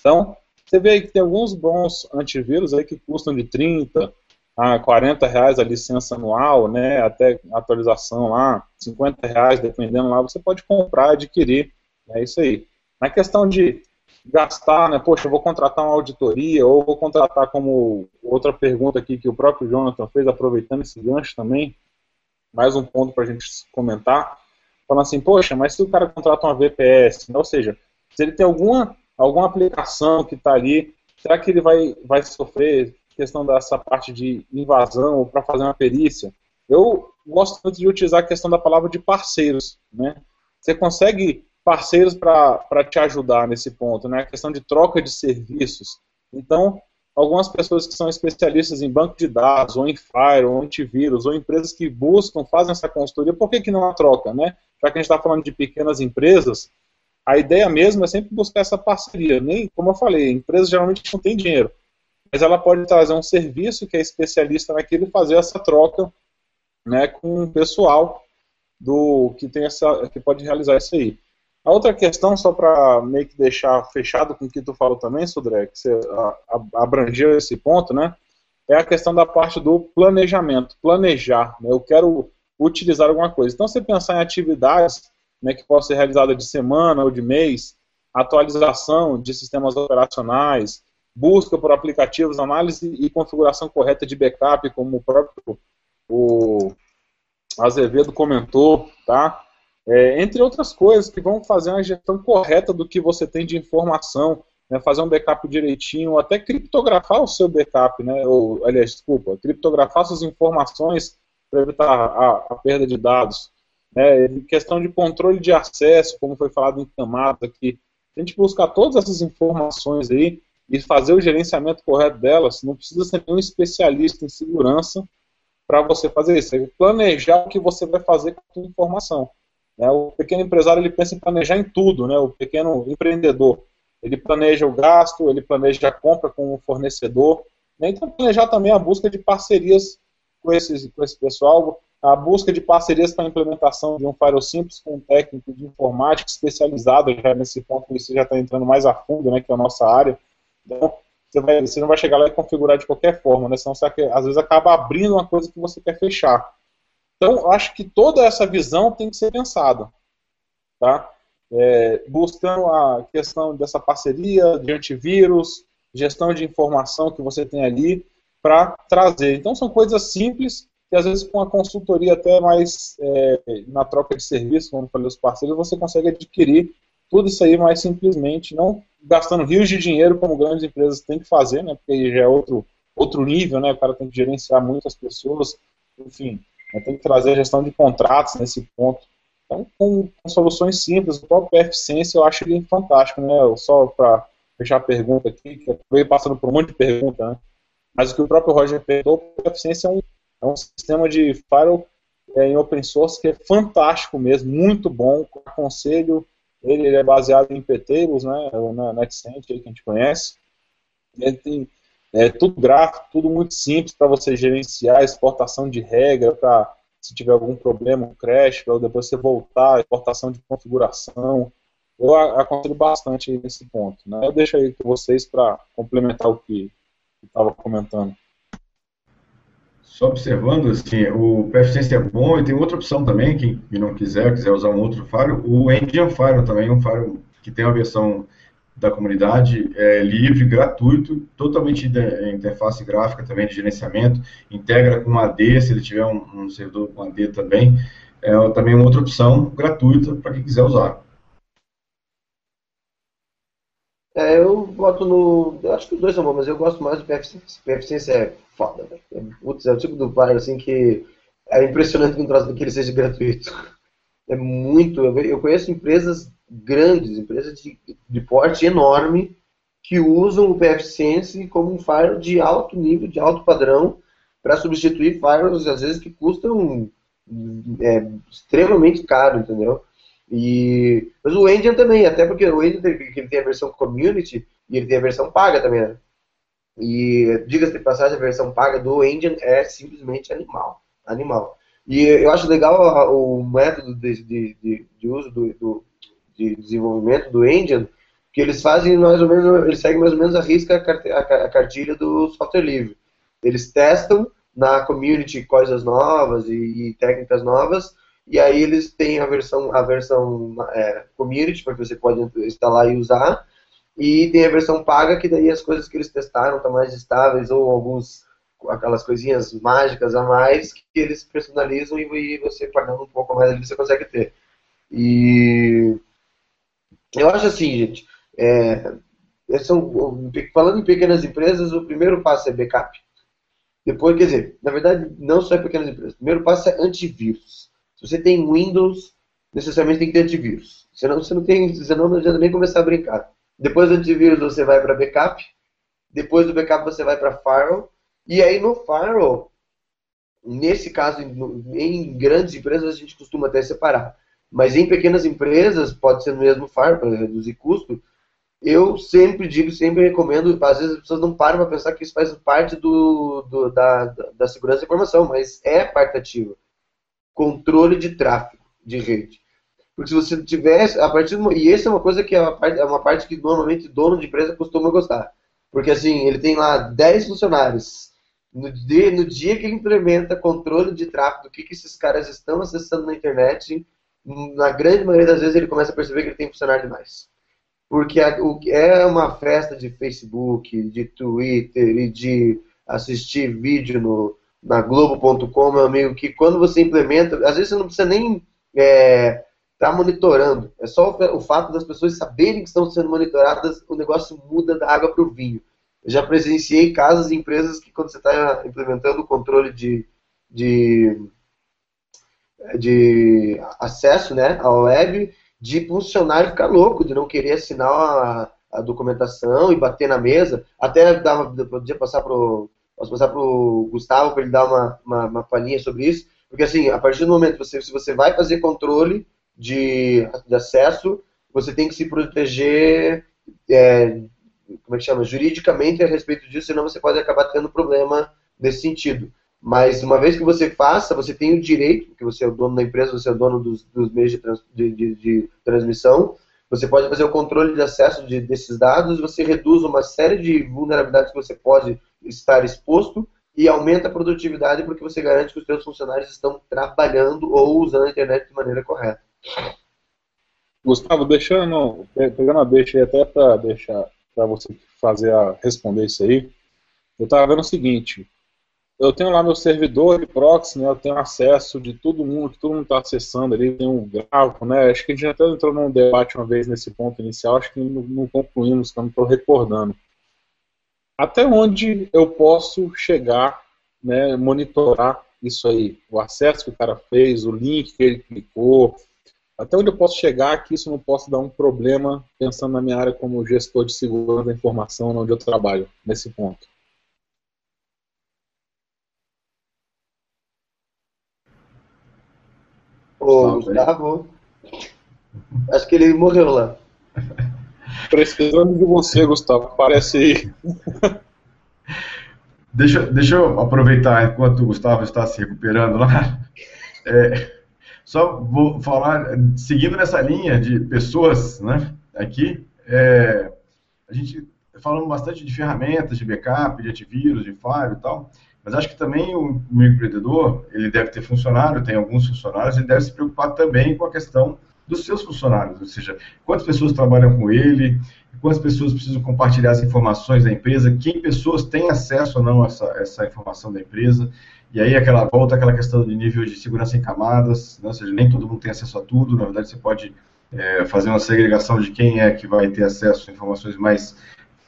Então, você vê aí que tem alguns bons antivírus aí que custam de 30, a 40 reais a licença anual, né, até atualização lá, 50 reais, dependendo lá, você pode comprar, adquirir, é isso aí. Na questão de gastar, né, poxa, vou contratar uma auditoria, ou vou contratar como outra pergunta aqui que o próprio Jonathan fez, aproveitando esse gancho também, mais um ponto para a gente comentar, falando assim, poxa, mas se o cara contrata uma VPS, né, ou seja, se ele tem alguma, alguma aplicação que está ali, será que ele vai, vai sofrer questão dessa parte de invasão ou para fazer uma perícia, eu gosto muito de utilizar a questão da palavra de parceiros, né? Você consegue parceiros para te ajudar nesse ponto, né? A questão de troca de serviços. Então, algumas pessoas que são especialistas em banco de dados, ou em Fire, ou antivírus, ou empresas que buscam, fazem essa consultoria, por que, que não a troca, né? Já que a gente está falando de pequenas empresas, a ideia mesmo é sempre buscar essa parceria. Nem, como eu falei, empresas geralmente não têm dinheiro mas ela pode trazer um serviço que é especialista naquilo e fazer essa troca né, com o pessoal do que tem essa que pode realizar isso aí. A outra questão, só para meio que deixar fechado com o que tu falou também, Sudré, que você abrangeu esse ponto, né? É a questão da parte do planejamento, planejar. Né, eu quero utilizar alguma coisa. Então, você pensar em atividades né, que possam ser realizadas de semana ou de mês, atualização de sistemas operacionais, busca por aplicativos, análise e configuração correta de backup, como o próprio o Azevedo comentou, tá? é, entre outras coisas que vão fazer uma gestão correta do que você tem de informação, né, fazer um backup direitinho, até criptografar o seu backup, né, ou, aliás, desculpa, criptografar suas informações para evitar a, a, perda de dados. Né, questão de controle de acesso, como foi falado em camadas aqui, a gente buscar todas essas informações aí e fazer o gerenciamento correto delas, não precisa ser nenhum especialista em segurança para você fazer isso. É planejar o que você vai fazer com a sua informação. Né? O pequeno empresário ele pensa em planejar em tudo, né? o pequeno empreendedor. Ele planeja o gasto, ele planeja a compra com o fornecedor. Né? Então, planejar também a busca de parcerias com, esses, com esse pessoal, a busca de parcerias para a implementação de um firewall simples com um técnico de informática especializado já nesse ponto, isso já está entrando mais a fundo, né, que é a nossa área. Então, você, vai, você, não vai chegar lá e configurar de qualquer forma, né, senão você às vezes acaba abrindo uma coisa que você quer fechar. Então, acho que toda essa visão tem que ser pensada. Tá? É, buscando a questão dessa parceria de antivírus, gestão de informação que você tem ali para trazer. Então, são coisas simples que, às vezes, com a consultoria até mais é, na troca de serviço, como eu falei, os parceiros, você consegue adquirir tudo isso aí mais simplesmente, não gastando rios de dinheiro como grandes empresas têm que fazer, né, porque já é outro, outro nível, né, o cara tem que gerenciar muitas pessoas, enfim, né, tem que trazer gestão de contratos nesse ponto. Então, com, com soluções simples, o próprio Eficiência eu acho ele fantástico, né, só para fechar a pergunta aqui, que eu passando por um monte de perguntas, né, mas o que o próprio Roger perguntou, o Eficiência é um, é um sistema de firewall é, em open source que é fantástico mesmo, muito bom, aconselho ele, ele é baseado em PTables, né, na NetCent, que a gente conhece. Ele tem é, tudo gráfico, tudo muito simples para você gerenciar, exportação de regra, para se tiver algum problema, um crash, para depois você voltar, exportação de configuração. Eu aconselho bastante nesse ponto. Né? Eu deixo aí com vocês para complementar o que estava comentando. Só observando, assim, o PFSense é bom e tem outra opção também, quem, não quiser, quiser usar um outro Fire, o Engine Fire também, um Fire que tem uma versão da comunidade é, livre, gratuito, totalmente de, interface gráfica também de gerenciamento, integra com AD, se ele tiver um, um servidor com AD também, é também uma outra opção gratuita para quem quiser usar. É, eu boto no. Eu acho que os dois são bons, mas eu gosto mais do PFC. PFC é foda, velho. É, é o tipo do Fire assim que é impressionante que ele seja gratuito. *laughs* É muito. Eu conheço empresas grandes, empresas de, de porte enorme, que usam o PFSense como um firewall de alto nível, de alto padrão, para substituir firewalls, às vezes, que custam é, extremamente caro, entendeu? E, mas o Engine também, até porque o Engine tem, tem a versão Community e ele tem a versão paga também, né? E diga-se de passagem, a versão paga do Engine é simplesmente animal. Animal. E eu acho legal o método de, de, de, de uso do, do, de desenvolvimento do Engine, que eles fazem mais ou menos, eles seguem mais ou menos a risca a cartilha do software livre. Eles testam na community coisas novas e, e técnicas novas, e aí eles têm a versão, a versão é, community, para que você pode instalar e usar, e tem a versão paga, que daí as coisas que eles testaram estão mais estáveis, ou alguns aquelas coisinhas mágicas a mais que eles personalizam e, você pagando um pouco mais ali você consegue ter. E eu acho assim, gente, é, são, falando em pequenas empresas, o primeiro passo é backup. Depois, quer dizer, na verdade, não só é pequenas empresas. O primeiro passo é antivírus. Você tem Windows, necessariamente tem que ter antivírus. Senão você não tem, senão não adianta nem começar a brincar. Depois do antivírus você vai para backup. Depois do backup você vai para firewall. E aí no firewall, nesse caso, em grandes empresas a gente costuma até separar. Mas em pequenas empresas, pode ser no mesmo firewall para reduzir custo. Eu sempre digo, sempre recomendo, às vezes as pessoas não param para pensar que isso faz parte do, do da, da segurança da informação, mas é parte ativa. Controle de tráfego de rede. Porque se você tivesse, a partir do, e essa é uma coisa que é uma, parte, é uma parte que normalmente dono de empresa costuma gostar. Porque assim, ele tem lá 10 funcionários. No dia, no dia que ele implementa controle de tráfego, do que, que esses caras estão acessando na internet, na grande maioria das vezes ele começa a perceber que ele tem funcionário demais. Porque é uma festa de Facebook, de Twitter e de assistir vídeo no, na Globo.com, meu amigo, que quando você implementa, às vezes você não precisa nem é, está monitorando. É só o, fato das pessoas saberem que estão sendo monitoradas, o negócio muda da água para o vinho. Eu já presenciei casos e empresas que quando você está implementando o controle de, de, de acesso né, à web, de funcionário ficar louco, de não querer assinar a, a documentação e bater na mesa. Até dava, podia passar para Posso passar para o Gustavo para ele dar uma, uma, uma palhinha sobre isso. Porque, assim, a partir do momento que você, se você vai fazer controle de, de acesso, você tem que se proteger, é, como é que chama, juridicamente a respeito disso, senão você pode acabar tendo problema nesse sentido. Mas uma vez que você faça, você tem o direito, porque você é o dono da empresa, você é o dono dos, dos meios de, trans, de, de, de, transmissão, você pode fazer o controle de acesso de, desses dados, você reduz uma série de vulnerabilidades que você pode estar exposto e aumenta a produtividade porque você garante que os seus funcionários estão trabalhando ou usando a internet de maneira correta. Gustavo, deixando, pegando a deixa aí até para deixar para você fazer a responder isso aí, eu estava vendo o seguinte, eu tenho lá meu servidor de proxy, né, eu tenho acesso de todo mundo, que todo mundo está acessando ali, tem um gráfico, né, acho que a gente até entrou num debate uma vez nesse ponto inicial, acho que não, não concluímos, que eu não estou recordando. Até onde eu posso chegar, né, monitorar isso aí, o acesso que o cara fez, o link que ele clicou, até onde eu posso chegar que isso não possa dar um problema, pensando na minha área como gestor de segurança da informação, onde eu trabalho, nesse ponto. Ô, Gustavo, acho que ele morreu lá. *laughs* Precisando de você, Gustavo. Parece aí. *laughs* Deixa, deixa eu aproveitar enquanto o Gustavo está se recuperando lá. *laughs* É, só vou falar, seguindo nessa linha de pessoas né, aqui, é, a gente falando bastante de ferramentas de backup, de antivírus, de firewall e tal, mas acho que também o, empreendedor, ele deve ter funcionário, tem alguns funcionários, ele deve se preocupar também com a questão dos seus funcionários, ou seja, quantas pessoas trabalham com ele, quantas pessoas precisam compartilhar as informações da empresa, quem pessoas têm acesso ou não a essa, essa informação da empresa, e aí aquela volta aquela questão de nível de segurança em camadas, né? ou seja, nem todo mundo tem acesso a tudo, na verdade você pode é, fazer uma segregação de quem é que vai ter acesso a informações mais,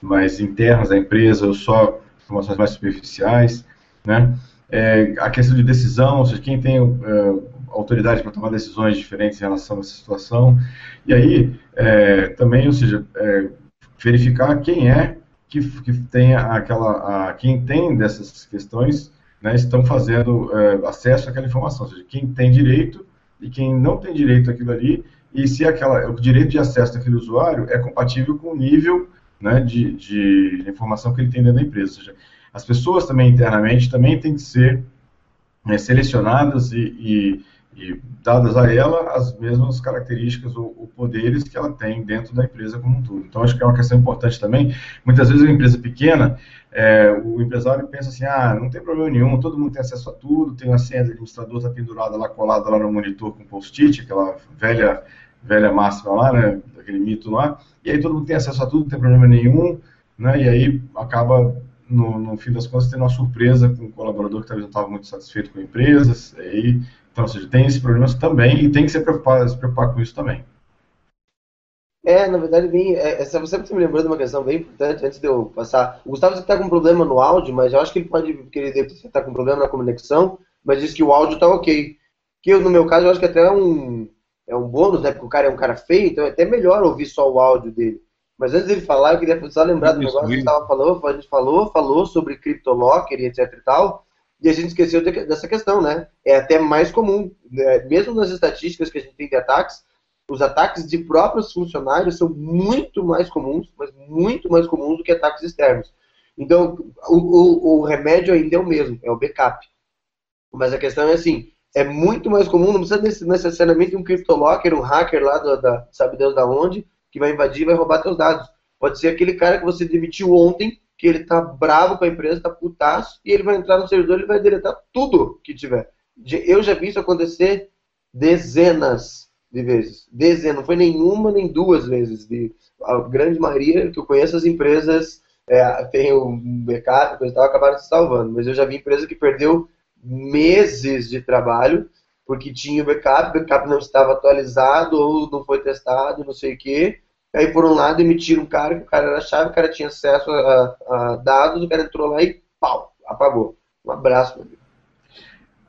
mais internas da empresa ou só informações mais superficiais, né? É, a questão de decisão, ou seja, quem tem é, autoridade para tomar decisões diferentes em relação a essa situação. E aí, é, também, ou seja, é, verificar quem é que, que tem aquela, a, quem tem dessas questões, né, estão fazendo é, acesso àquela informação, ou seja, quem tem direito e quem não tem direito àquilo ali, e se aquela, o direito de acesso daquele usuário é compatível com o nível né, de, de informação que ele tem dentro da empresa. Ou seja, as pessoas também internamente também têm que ser né, selecionadas e, e e dadas a ela as mesmas características ou, ou, poderes que ela tem dentro da empresa como um todo. Então, acho que é uma questão importante também. Muitas vezes, uma empresa pequena, é, o empresário pensa assim, ah, não tem problema nenhum, todo mundo tem acesso a tudo, tem uma senha do administrador, está pendurada lá, colada lá no monitor com post-it, aquela velha, velha máxima lá, né, aquele mito lá, e aí todo mundo tem acesso a tudo, não tem problema nenhum, né, e aí acaba no, no, fim das contas, tendo uma surpresa com um colaborador que talvez não estava muito satisfeito com empresas, e aí então, ou seja, tem esses problemas também e tem que se preocupar, se preocupar com isso também. É, na verdade, bem, é, você sempre me lembrou de uma questão bem importante antes de eu passar. O Gustavo está com um problema no áudio, mas eu acho que ele pode querer estar com um problema na conexão, mas diz que o áudio está ok. Que eu, no meu caso, eu acho que até é um, é um bônus, né? Porque o cara é um cara feio, então é até melhor ouvir só o áudio dele. Mas antes dele falar, eu queria só lembrar do negócio que a gente estava falando, a gente falou, falou sobre CryptoLocker e etc e tal. E a gente esqueceu de, dessa questão, né? É até mais comum, né? mesmo nas estatísticas que a gente tem de ataques, os ataques de próprios funcionários são muito mais comuns, mas muito mais comuns do que ataques externos. Então, o, o, o remédio ainda é o mesmo, é o backup. Mas a questão é assim, é muito mais comum, não precisa necessariamente um CryptoLocker, um hacker lá do, da, sabe Deus da onde, que vai invadir e vai roubar seus dados. Pode ser aquele cara que você demitiu ontem que ele tá bravo com a empresa, tá putaço, e ele vai entrar no servidor e vai deletar tudo que tiver. Eu já vi isso acontecer dezenas de vezes. Dezenas, não foi nenhuma nem duas vezes. De, a grande maioria que eu conheço, as empresas é, tem um backup, coisa e tal, acabaram se salvando. Mas eu já vi empresa que perdeu meses de trabalho porque tinha o backup, o backup não estava atualizado ou não foi testado, não sei o quê. Aí, por um lado, emitiram um cara, que o cara era chave, o cara tinha acesso a, a dados, o cara entrou lá e pau, apagou. Um abraço, meu amigo.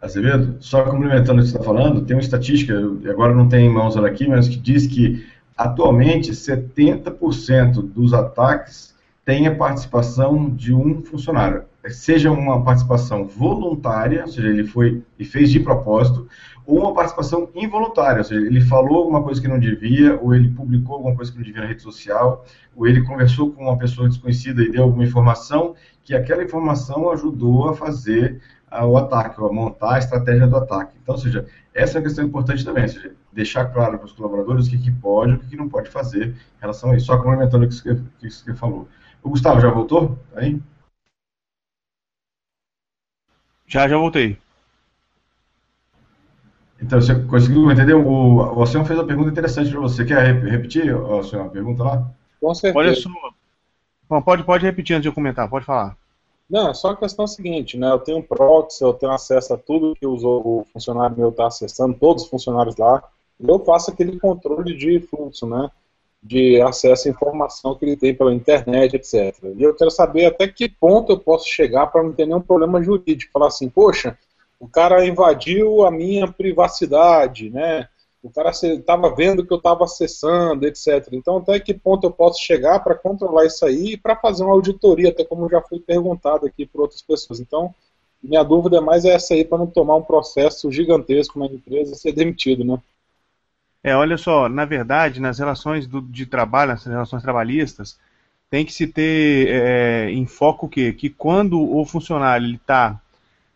Azevedo, só complementando o que você está falando, tem uma estatística, agora não tem em mãos ela aqui, mas que diz que atualmente 70% dos ataques têm a participação de um funcionário. Seja uma participação voluntária, ou seja, ele foi e fez de propósito, ou uma participação involuntária, ou seja, ele falou alguma coisa que não devia, ou ele publicou alguma coisa que não devia na rede social, ou ele conversou com uma pessoa desconhecida e deu alguma informação, que aquela informação ajudou a fazer o ataque, ou a montar a estratégia do ataque. Então, ou seja, essa é uma questão importante também, ou seja, deixar claro para os colaboradores o que, que pode e o que, que não pode fazer em relação a isso. Só complementando o que você, que você falou. O Gustavo já voltou? Aí? Já, já voltei. Então, você conseguiu entender? O, o fez uma pergunta interessante para você. Quer repetir, Oceano, a pergunta lá? Com certeza. Olha só. Bom, pode, pode repetir antes de eu comentar, pode falar. Não, é só a questão é a seguinte, né? Eu tenho um proxy, eu tenho acesso a tudo que o funcionário meu está acessando, todos os funcionários lá, e eu faço aquele controle de fluxo, né? De acesso à informação que ele tem pela internet, etc. E eu quero saber até que ponto eu posso chegar para não ter nenhum problema jurídico. Falar assim, poxa, o cara invadiu a minha privacidade, né? O cara estava vendo que eu estava acessando, etc. Então, até que ponto eu posso chegar para controlar isso aí e para fazer uma auditoria, até como já foi perguntado aqui por outras pessoas. Então, minha dúvida é mais essa aí, para não tomar um processo gigantesco na empresa e ser demitido, né? É, olha só, na verdade, nas relações do, de trabalho, nas relações trabalhistas, tem que se ter é, em foco o quê? Que quando o funcionário está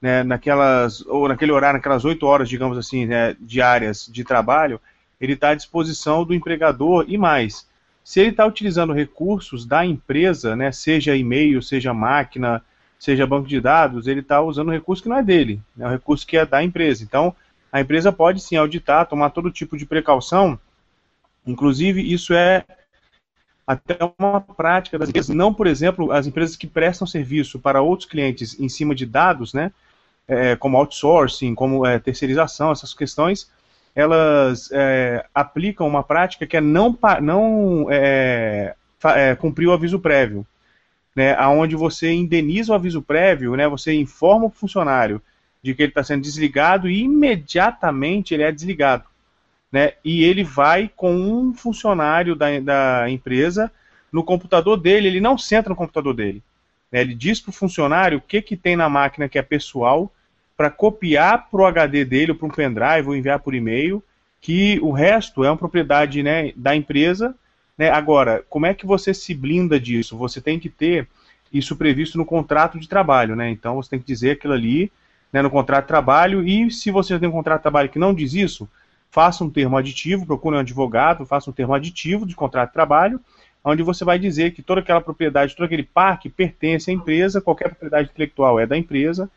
né, naquelas, ou naquele horário, naquelas oito horas, digamos assim, né, diárias de trabalho, ele está à disposição do empregador e mais. Se ele está utilizando recursos da empresa, né, seja e-mail, seja máquina, seja banco de dados, ele está usando um recurso que não é dele, é um recurso que é da empresa. Então, a empresa pode sim auditar, tomar todo tipo de precaução, inclusive isso é até uma prática das empresas, não, por exemplo, as empresas que prestam serviço para outros clientes em cima de dados, né, é, como outsourcing, como é, terceirização, essas questões, elas é, aplicam uma prática que é não, não é, é, cumprir o aviso prévio, né, aonde você indeniza o aviso prévio, né, você informa o funcionário de que ele está sendo desligado e imediatamente ele é desligado. Né, e ele vai com um funcionário da, da empresa no computador dele, ele não senta no computador dele. Né, ele diz para o funcionário o que, que tem na máquina que é pessoal, para copiar para o HD dele para um pendrive ou enviar por e-mail, que o resto é uma propriedade né, da empresa. Né? Agora, como é que você se blinda disso? Você tem que ter isso previsto no contrato de trabalho, né? Então você tem que dizer aquilo ali né, no contrato de trabalho, e se você tem um contrato de trabalho que não diz isso, faça um termo aditivo, procure um advogado, faça um termo aditivo de contrato de trabalho, onde você vai dizer que toda aquela propriedade, todo aquele parque pertence à empresa, qualquer propriedade intelectual é da empresa,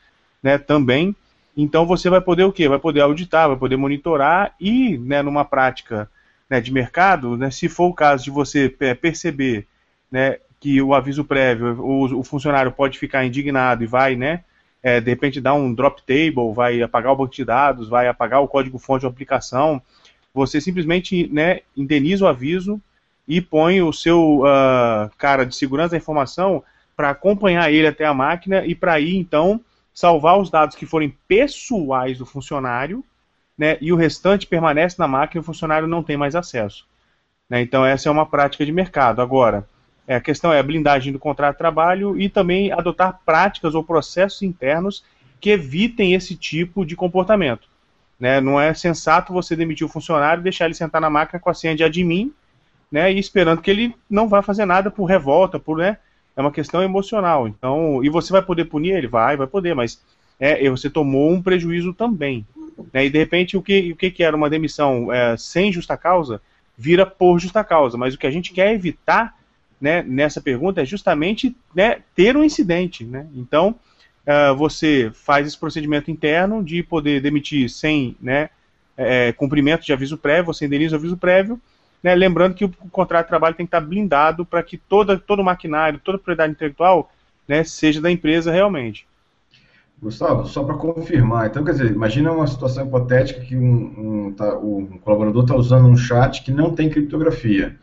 né, também. Então você vai poder o quê? Vai poder auditar, vai poder monitorar e, né, numa prática né, de mercado, né, se for o caso de você perceber né, que o aviso prévio, o, o, funcionário pode ficar indignado e vai, né, é, de repente dar um drop table, vai apagar o banco de dados, vai apagar o código-fonte de aplicação, você simplesmente né, indeniza o aviso e põe o seu uh, cara de segurança da informação para acompanhar ele até a máquina e para ir então salvar os dados que forem pessoais do funcionário, né, e o restante permanece na máquina e o funcionário não tem mais acesso. Né, então essa é uma prática de mercado. Agora, é, a questão é a blindagem do contrato de trabalho e também adotar práticas ou processos internos que evitem esse tipo de comportamento. Né, não é sensato você demitir o funcionário e deixar ele sentar na máquina com a senha de admin, né, e esperando que ele não vá fazer nada por revolta, por, né, é uma questão emocional. Então, e você vai poder punir ele? Vai, vai poder, mas é, você tomou um prejuízo também. Né? E de repente, o que, o que, que era uma demissão é, sem justa causa vira por justa causa. Mas o que a gente quer evitar né, nessa pergunta é justamente né, ter um incidente. Né? Então, uh, você faz esse procedimento interno de poder demitir sem né, é, cumprimento de aviso prévio, você indeniza o aviso prévio, né, lembrando que o, contrato de trabalho tem que estar blindado para que toda, todo o maquinário, toda a propriedade intelectual né, seja da empresa realmente. Gustavo, só para confirmar, então quer dizer, imagina uma situação hipotética que um, um, tá, um colaborador está usando um chat que não tem criptografia.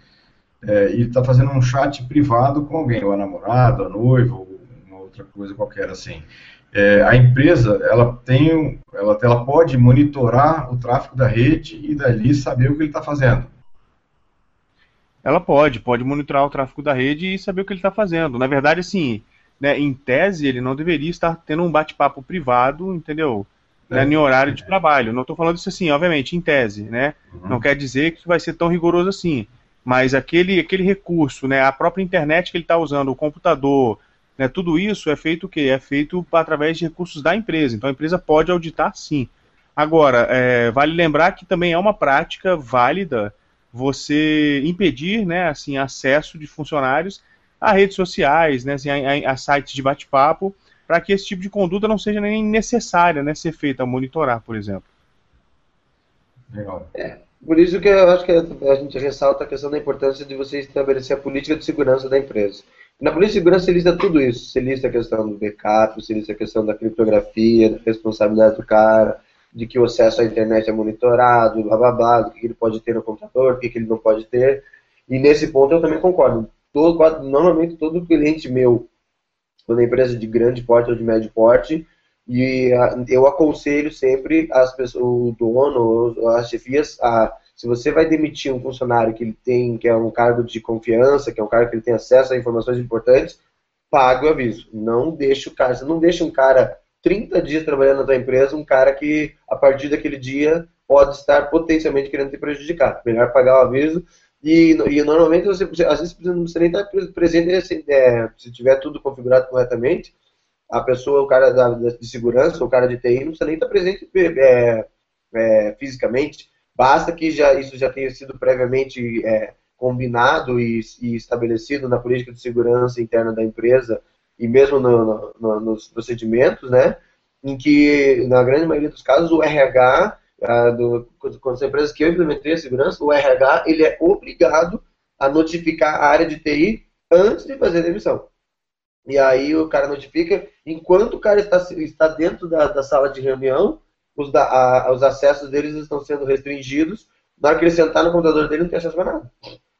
É, e está fazendo um chat privado com alguém, ou a namorada, a noiva, ou uma outra coisa qualquer assim. É, a empresa ela tem, ela, ela pode monitorar o tráfego da rede e dali saber o que ele está fazendo. Ela pode, pode monitorar o tráfego da rede e saber o que ele está fazendo. Na verdade, assim, né, em tese, ele não deveria estar tendo um bate-papo privado, entendeu? Né, é. Né, em horário de trabalho. Não estou falando isso assim, obviamente, em tese, né? Uhum. Não quer dizer que vai ser tão rigoroso assim. Mas aquele, aquele recurso, né, a própria internet que ele está usando, o computador, né, tudo isso é feito o quê? É feito através de recursos da empresa. Então a empresa pode auditar sim. Agora, é, vale lembrar que também é uma prática válida você impedir né, assim, acesso de funcionários a redes sociais, né, assim, a, a, sites de bate-papo, para que esse tipo de conduta não seja nem necessária né, ser feita, monitorar, por exemplo. Legal. É, por isso que eu acho que a gente ressalta a questão da importância de você estabelecer a política de segurança da empresa. Na política de segurança você lista tudo isso. Você lista a questão do backup, você lista a questão da criptografia, da responsabilidade do cara, de que o acesso à internet é monitorado, blá blá blá, do que ele pode ter no computador, o que ele não pode ter. E nesse ponto eu também concordo. Todo, normalmente todo cliente meu, quando é empresa de grande porte ou de médio porte, e eu aconselho sempre as pessoas, o dono, as chefias, a, se você vai demitir um funcionário que ele tem, que é um cargo de confiança, que é um cara que ele tem acesso a informações importantes, pague o aviso. Não deixe o cara, não deixa um cara 30 dias trabalhando na tua empresa, um cara que a partir daquele dia pode estar potencialmente querendo te prejudicar. Melhor pagar o aviso. E, e normalmente você, às vezes não precisa nem estar presente, assim, é, se tiver tudo configurado corretamente, a pessoa, o cara da, de segurança, o cara de TI, não precisa nem estar presente é, é, fisicamente. Basta que já, isso já tenha sido previamente é, combinado e, e, estabelecido na política de segurança interna da empresa e mesmo no, no, nos procedimentos, né? Em que, na grande maioria dos casos, o RH, ah, do, quando as empresas que eu implementei a segurança, o RH ele é obrigado a notificar a área de TI antes de fazer a demissão. E aí o cara notifica, enquanto o cara está, está dentro da, da sala de reunião, os, da, a, os acessos deles estão sendo restringidos. Na hora que ele sentar no computador dele, não tem acesso a nada.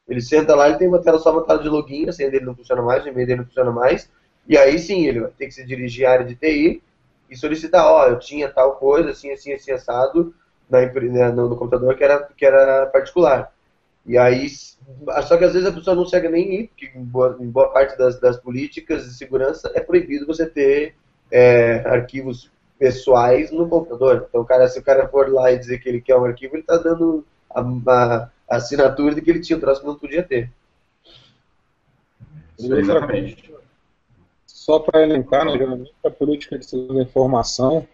Ele senta lá, ele tem uma tela, só uma tela de login, a senha dele não funciona mais, o e-mail dele não funciona mais. E aí sim, ele vai ter que se dirigir à área de TI e solicitar, ó, eu tinha tal coisa, assim, assim, assim, assado na, né, no, no computador que era, que era particular. E aí, só que às vezes a pessoa não segue nem ir, porque em boa, em boa parte das, das, políticas de segurança é proibido você ter é, arquivos pessoais no computador. Então, cara, se o cara for lá e dizer que ele quer um arquivo, ele está dando a, a, a, assinatura de que ele tinha o troço que não podia ter. Exatamente. Só para elencar, né, geralmente a política de segurança da informação,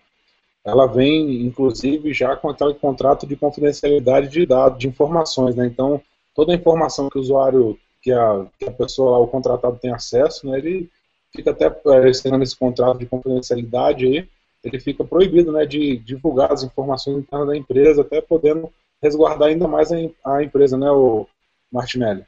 ela vem, inclusive, já com aquele contrato de confidencialidade de dados, de informações, né? Então, toda a informação que o usuário, que a, que a pessoa lá, o contratado tem acesso, né, ele fica até assinando esse contrato de confidencialidade aí, ele fica proibido, né, de divulgar as informações internas da empresa, até podendo resguardar ainda mais a, a empresa, né, o Martinelli.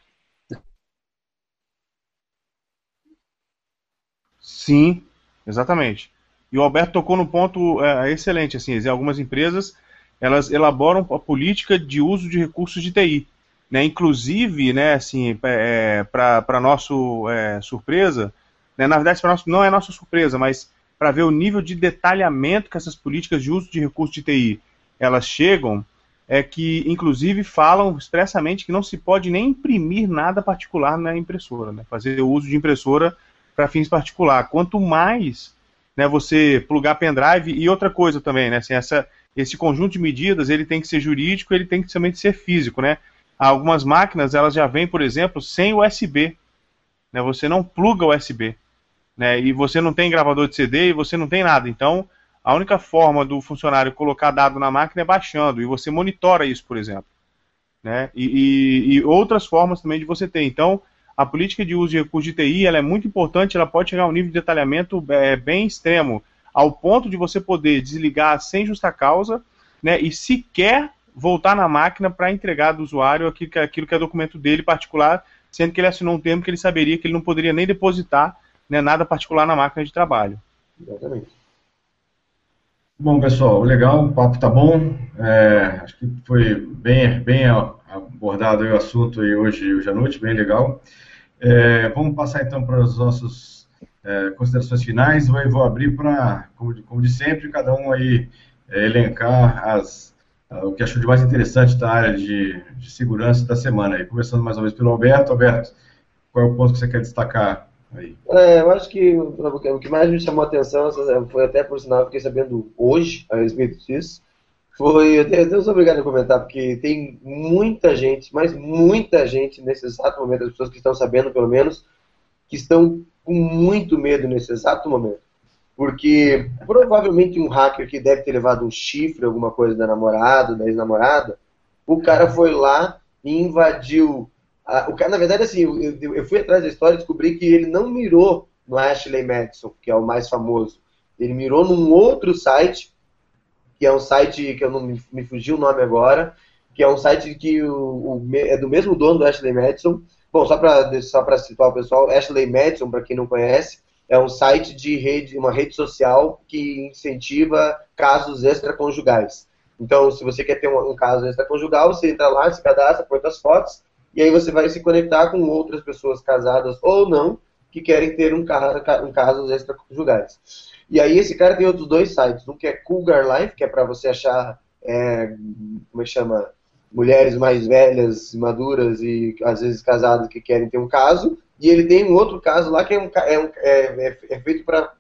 Sim, exatamente. E o Alberto tocou no ponto é, excelente, assim, algumas empresas elas elaboram a política de uso de recursos de TI, né? Inclusive, né, assim, é, para nosso é, surpresa, né, na verdade, para não é nossa surpresa, mas para ver o nível de detalhamento que essas políticas de uso de recursos de TI elas chegam, é que inclusive falam expressamente que não se pode nem imprimir nada particular na impressora, né? Fazer o uso de impressora para fins particular. Quanto mais né, você plugar pendrive e outra coisa também, né, assim, essa, esse conjunto de medidas ele tem que ser jurídico, ele tem que também ser físico, né? Algumas máquinas elas já vêm, por exemplo, sem USB, né? Você não pluga USB, né? E você não tem gravador de CD e você não tem nada. Então, a única forma do funcionário colocar dado na máquina é baixando e você monitora isso, por exemplo, né? E, e, e outras formas também de você ter. Então, a política de uso de recursos de TI ela é muito importante, ela pode chegar a um nível de detalhamento é, bem extremo, ao ponto de você poder desligar sem justa causa né, e sequer voltar na máquina para entregar do usuário aquilo que, aquilo que é documento dele particular, sendo que ele assinou um termo que ele saberia que ele não poderia nem depositar né, nada particular na máquina de trabalho. Exatamente. Bom, pessoal, legal, o papo tá bom. É, acho que foi bem, bem abordado o assunto aí hoje, hoje à noite, bem legal. É, vamos passar então para as nossas é, considerações finais. Eu vou abrir para, como, como, de sempre, cada um aí é, elencar as, o que achou de mais interessante da área de, de segurança da semana. Aí, começando mais uma vez pelo Alberto. Alberto, qual é o ponto que você quer destacar aí? É, eu acho que o que mais me chamou a atenção foi até por sinal, fiquei sabendo hoje a respeito disso. Foi, eu Deus obrigado a comentar, porque tem muita gente, mas muita gente nesse exato momento, as pessoas que estão sabendo pelo menos, que estão com muito medo nesse exato momento. Porque provavelmente um hacker que deve ter levado um chifre, alguma coisa da namorada, da ex-namorada, o cara foi lá e invadiu. A, o cara, na verdade, assim, eu, eu, fui atrás da história e descobri que ele não mirou no Ashley Madison, que é o mais famoso. Ele mirou num outro site, que é um site que eu não me, me fugiu o nome agora, que é um site que o, o, é do mesmo dono do Ashley Madison. Bom, só para só situar o pessoal, Ashley Madison, para quem não conhece, é um site de rede, uma rede social que incentiva casos extraconjugais. Então, se você quer ter um, um caso extraconjugal, você entra lá, se cadastra, põe as fotos, e aí você vai se conectar com outras pessoas casadas ou não, que querem ter um, um casos extraconjugais. E aí esse cara tem outros dois sites, um que é Cougar Life, que é para você achar, é, como é que chama, mulheres mais velhas, maduras e às vezes casadas que querem ter um caso, e ele tem um outro caso lá que é, um, é, um, é, é, é feito para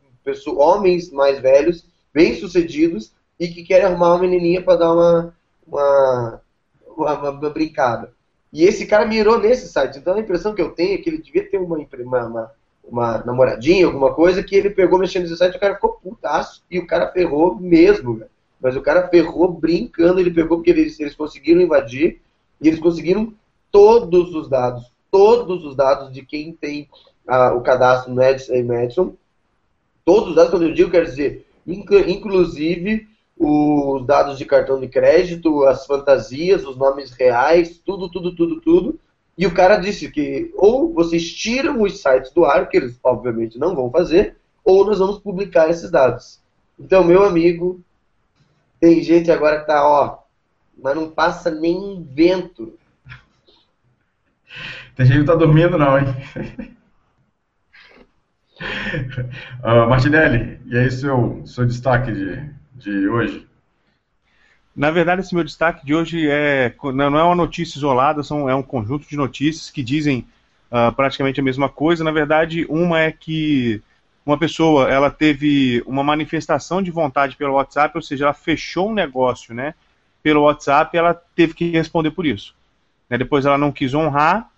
homens mais velhos, bem-sucedidos, e que querem arrumar uma menininha para dar uma, uma, uma, uma, brincada. E esse cara mirou nesse site. Então a impressão que eu tenho é que ele devia ter uma, uma, uma namoradinha, alguma coisa, que ele pegou mexendo nesse site e o cara ficou putaço. E o cara ferrou mesmo, velho. Mas o cara ferrou brincando, ele pegou porque eles, eles conseguiram invadir e eles conseguiram todos os dados todos os dados de quem tem ah, o cadastro no Edson Madison. Todos os dados, quando eu digo, quer dizer, inclusive os dados de cartão de crédito, as fantasias, os nomes reais, tudo, tudo, tudo, tudo. E o cara disse que ou vocês tiram os sites do ar, que eles obviamente não vão fazer, ou nós vamos publicar esses dados. Então, meu amigo, tem gente agora que tá, ó, mas não passa nem vento. Tem gente que tá dormindo não, hein? uh, *laughs* Martinelli, e aí seu, seu destaque de, de hoje? Na verdade, esse meu destaque de hoje é não é uma notícia isolada, são, é um conjunto de notícias que dizem uh, praticamente a mesma coisa. Na verdade, uma é que uma pessoa ela teve uma manifestação de vontade pelo WhatsApp, ou seja, ela fechou um negócio, né, pelo WhatsApp, ela teve que responder por isso. Né, depois ela não quis honrar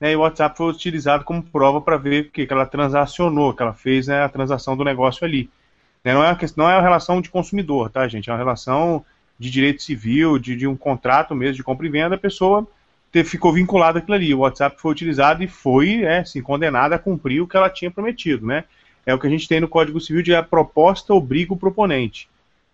né, e o WhatsApp foi utilizado como prova para ver que, que ela transacionou, que ela fez né, a transação do negócio ali. Né, não, é uma, não é uma relação de consumidor, tá, gente? É uma relação de direito civil, de, de um contrato mesmo de compra e venda, a pessoa ficou vinculada àquilo ali. O WhatsApp foi utilizado e foi é, assim, condenada a cumprir o que ela tinha prometido. Né? É o que a gente tem no Código Civil de a proposta obriga o proponente.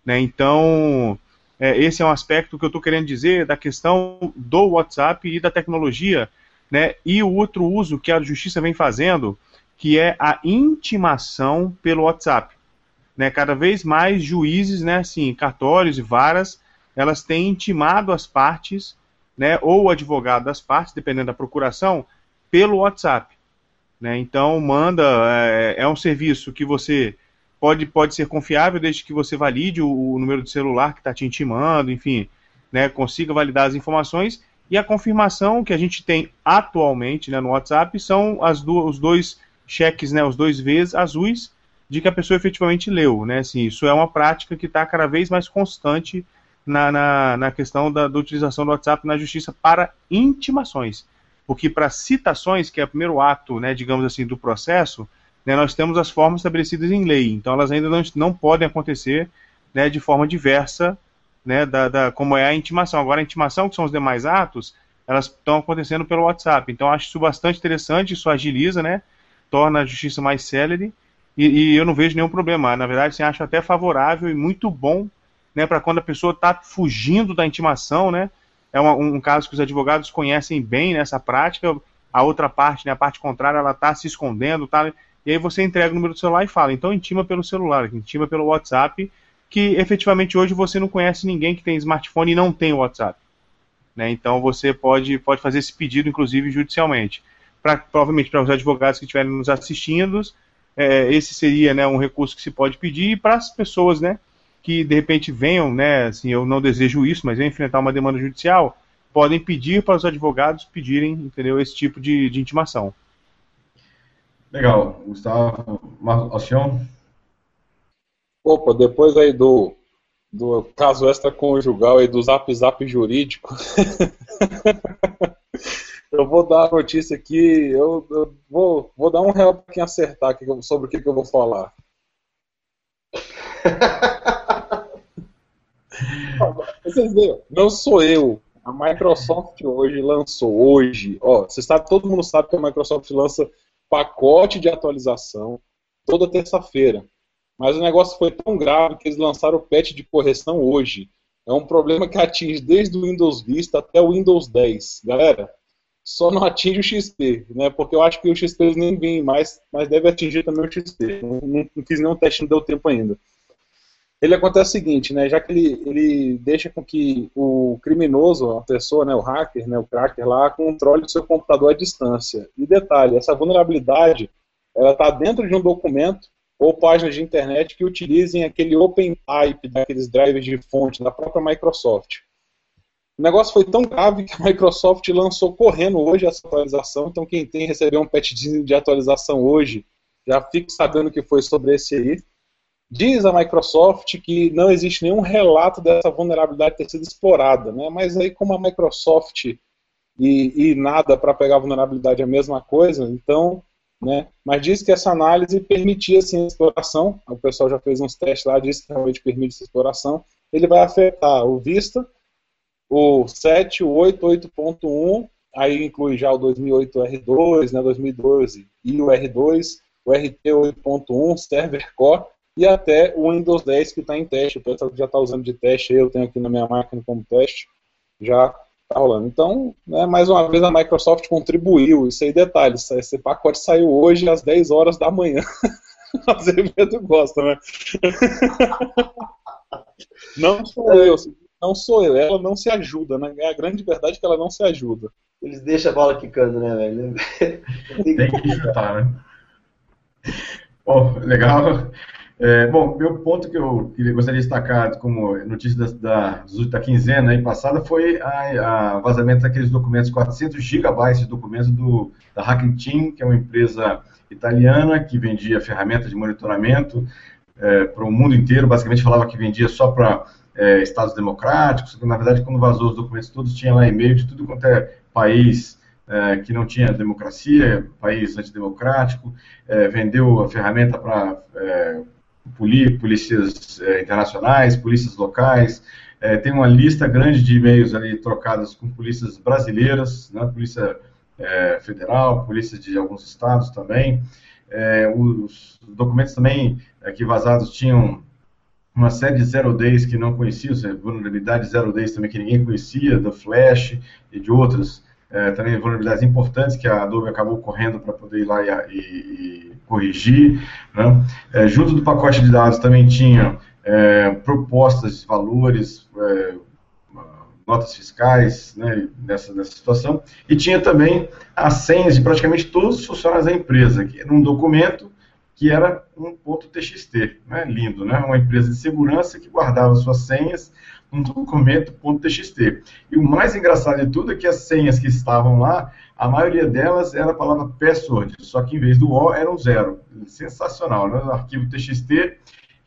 Né? Então, é, esse é um aspecto que eu estou querendo dizer da questão do WhatsApp e da tecnologia né? E o outro uso que a justiça vem fazendo, que é a intimação pelo WhatsApp. Né? Cada vez mais juízes, né, assim, cartórios e varas, elas têm intimado as partes, né, ou o advogado das partes, dependendo da procuração, pelo WhatsApp. Né? Então, manda, é, é, um serviço que você pode, pode ser confiável desde que você valide o, o número de celular que está te intimando, enfim, né, consiga validar as informações e a confirmação que a gente tem atualmente né, no WhatsApp são as do, os dois cheques, né, os dois Vs azuis, de que a pessoa efetivamente leu. Né? Assim, isso é uma prática que está cada vez mais constante na, na, na questão da, da, utilização do WhatsApp na justiça para intimações. Porque para citações, que é o primeiro ato, né, digamos assim, do processo, né, nós temos as formas estabelecidas em lei. Então elas ainda não, não podem acontecer né, de forma diversa né, da, da, como é a intimação. Agora, a intimação, que são os demais atos, elas estão acontecendo pelo WhatsApp. Então, acho isso bastante interessante, isso agiliza, né, torna a justiça mais célere, e, e eu não vejo nenhum problema. Na verdade, assim, acho até favorável e muito bom né, para quando a pessoa está fugindo da intimação, né, é um, um, caso que os advogados conhecem bem nessa prática, a outra parte, né, a parte contrária, ela está se escondendo, tá, e aí você entrega o número do celular e fala, então intima pelo celular, intima pelo WhatsApp, que efetivamente hoje você não conhece ninguém que tem smartphone e não tem WhatsApp. Né? Então você pode, pode fazer esse pedido, inclusive judicialmente. Pra, provavelmente para os advogados que estiverem nos assistindo, é, esse seria né, um recurso que se pode pedir, e para as pessoas né, que de repente venham, né, assim, eu não desejo isso, mas venham enfrentar uma demanda judicial, podem pedir para os advogados pedirem entendeu, esse tipo de, de intimação. Legal. Gustavo, Alcion? Opa, depois aí do, do caso extraconjugal e do zap zap jurídico, *laughs* eu vou dar a notícia aqui, eu, eu vou, vou dar um real para quem acertar sobre o que, que eu vou falar. *laughs* Vocês veem, não sou eu. A Microsoft hoje lançou, hoje, ó, você sabe, todo mundo sabe que a Microsoft lança pacote de atualização toda terça-feira. Mas o negócio foi tão grave que eles lançaram o patch de correção hoje. É um problema que atinge desde o Windows Vista até o Windows 10. Galera, só não atinge o XP, né? Porque eu acho que o XP nem vem mais, mas deve atingir também o XP. Não, não, não fiz nenhum teste, não deu tempo ainda. Ele acontece o seguinte, né? Já que ele, ele deixa com que o criminoso, a pessoa, né, o hacker, né, o cracker lá, controle o seu computador à distância. E detalhe, essa vulnerabilidade, ela está dentro de um documento ou páginas de internet que utilizem aquele OpenType daqueles drivers de fonte da própria Microsoft. O negócio foi tão grave que a Microsoft lançou correndo hoje essa atualização, então quem tem receber um patch de atualização hoje, já fique sabendo que foi sobre esse aí. Diz a Microsoft que não existe nenhum relato dessa vulnerabilidade ter sido explorada, né? mas aí como a Microsoft e, e nada para pegar a vulnerabilidade é a mesma coisa, então né? Mas diz que essa análise permitia sim a exploração. O pessoal já fez uns testes lá, disse que realmente permite essa exploração. Ele vai afetar o Vista, o 7, o 8, 8.1, aí inclui já o 2008 R2, né, 2012 e o R2, o RT 8.1, Server Core e até o Windows 10 que está em teste. O pessoal já está usando de teste, eu tenho aqui na minha máquina como teste, já tá rolando. Então, né, mais uma vez a Microsoft contribuiu. Isso aí, detalhes. Esse pacote saiu hoje às 10 horas da manhã. *laughs* Azevedo gosta, né? *laughs* não sou eu, não sou eu. Ela não se ajuda, né? É a grande verdade é que ela não se ajuda. Eles deixam a bola quicando, né, velho? *laughs* Tem que chutar, né? Bom, legal. É, bom, meu ponto que eu gostaria de destacar como notícia da, da, da quinzena aí passada foi a, a, vazamento daqueles documentos, 400 gigabytes de documentos do, da Hacking Team, que é uma empresa italiana que vendia ferramentas de monitoramento é, para o mundo inteiro, basicamente falava que vendia só para é, estados democráticos, na verdade quando vazou os documentos todos tinha lá e-mail de tudo quanto é país é, que não tinha democracia, país antidemocrático, é, vendeu a ferramenta para é, polícias é, internacionais, polícias locais, é, tem uma lista grande de e-mails ali trocados com polícias brasileiras, né, polícia é, federal, polícia de alguns estados também. Os documentos também aqui vazados tinham uma série de zero days que não conheciam, vulnerabilidade zero days também que ninguém conhecia, do Flash e de outras é, também vulnerabilidades importantes que a Adobe acabou correndo para poder ir lá e, e, corrigir. Né? É, junto do pacote de dados também tinha é, propostas valores, é, notas fiscais né, nessa, nessa situação, e tinha também as senhas de praticamente todos os funcionários da empresa, que era um documento que era um ponto .txt, né, lindo, né, uma empresa de segurança que guardava suas senhas um documento .txt. E o mais engraçado de tudo é que as senhas que estavam lá, a maioria delas era a palavra password, só que em vez do O era um zero. Sensacional, né? Arquivo TXT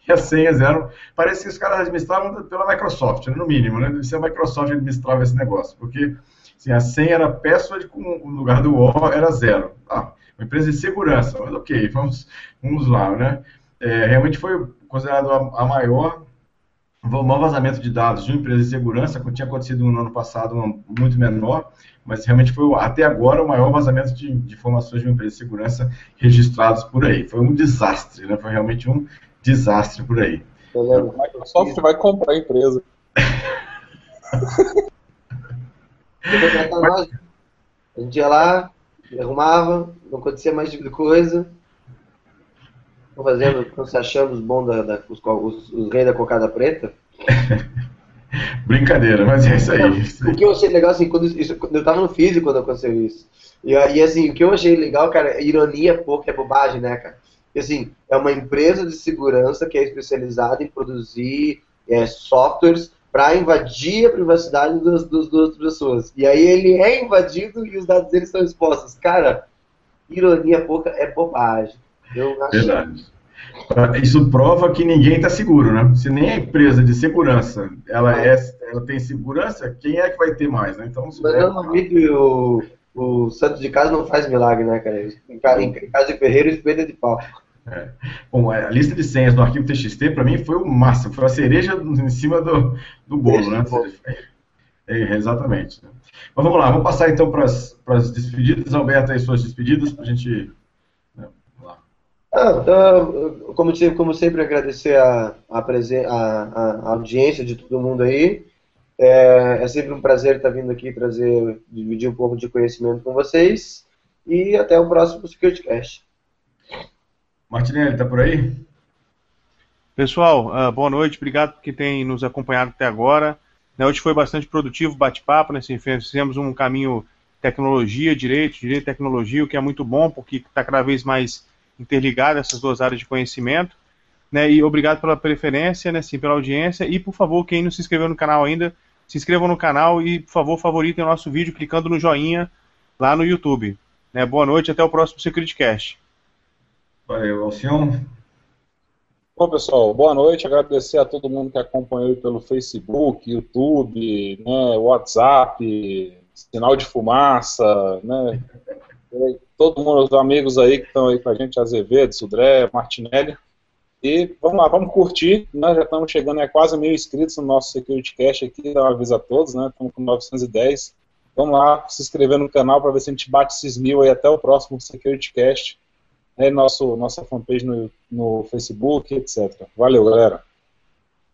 e as senhas eram. Parece que os caras administravam pela Microsoft, né? no mínimo, né? Deve ser a Microsoft administrava esse negócio, porque assim, a senha era password, com, no lugar do O era zero. Ah, uma empresa de segurança, mas ok, vamos, vamos lá, né? É, realmente foi considerado a, a maior um vazamento de dados de uma empresa de segurança, que tinha acontecido no ano passado, um, muito menor, mas realmente foi até agora o maior vazamento de, de, informações de uma empresa de segurança registrados por aí. Foi um desastre, né? Foi realmente um desastre por aí. A Microsoft vai comprar a empresa. *laughs* a gente ia lá, arrumava, não acontecia mais tipo de coisa. estão fazendo, estão se achando os bons da, da os, os, os reis da cocada preta. *laughs* Brincadeira, mas é isso aí. o que eu achei legal, assim, quando, isso, quando eu tava no físico quando aconteceu isso. E, e assim, o que eu achei legal, cara, ironia pouco é bobagem, né, cara? E, assim, é uma empresa de segurança que é especializada em produzir é, softwares para invadir a privacidade das, das, das outras pessoas. E aí ele é invadido e os dados dele são expostos. Cara, ironia pouca é bobagem. Eu acho Verdade. Isso prova que ninguém está seguro, né? Se nem a empresa de segurança ela, é, ela tem segurança, quem é que vai ter mais, né? Então, Mas eu não vi o, o Santos de casa não faz milagre, né, cara? Em, em, em casa de ferreiro, espelha de pau. É. Bom, a lista de senhas do arquivo TXT, para mim, foi o máximo, foi a cereja em cima do, do bolo, né? É, exatamente. Mas vamos lá, vamos passar então para as despedidas. Alberto, aí suas despedidas, para a gente ah, então, como, como sempre, agradecer a, a, a, a, audiência de todo mundo aí. É, é, sempre um prazer estar vindo aqui trazer, dividir um pouco de conhecimento com vocês. E até o próximo SecurityCast. Martinelli, está por aí? Pessoal, uh, boa noite. Obrigado por quem tem nos acompanhado até agora. Hoje foi bastante produtivo bate-papo. Né, fizemos um caminho tecnologia, direito, direito e tecnologia, o que é muito bom, porque está cada vez mais interligar essas duas áreas de conhecimento. Né, e obrigado pela preferência, né, sim, pela audiência. E, por favor, quem não se inscreveu no canal ainda, se inscrevam no canal e, por favor, favoritem o nosso vídeo clicando no joinha lá no YouTube. Né, boa noite, até o próximo SecurityCast. Valeu, Alcion. Bom, pessoal, boa noite. Agradecer a todo mundo que acompanhou pelo Facebook, YouTube, né, WhatsApp, sinal de fumaça, né, todo mundo, os amigos aí que estão aí com a gente, Azevedo, Sudré, Martinelli. E vamos lá, vamos curtir. Nós já estamos chegando a quase mil inscritos no nosso Security Cash aqui, dá uma aviso a todos, né? Estamos com 910. Vamos lá, se inscrever no canal para ver se a gente bate esses mil aí até o próximo Security Aí nosso, nossa fanpage no, no Facebook, etc. Valeu, galera.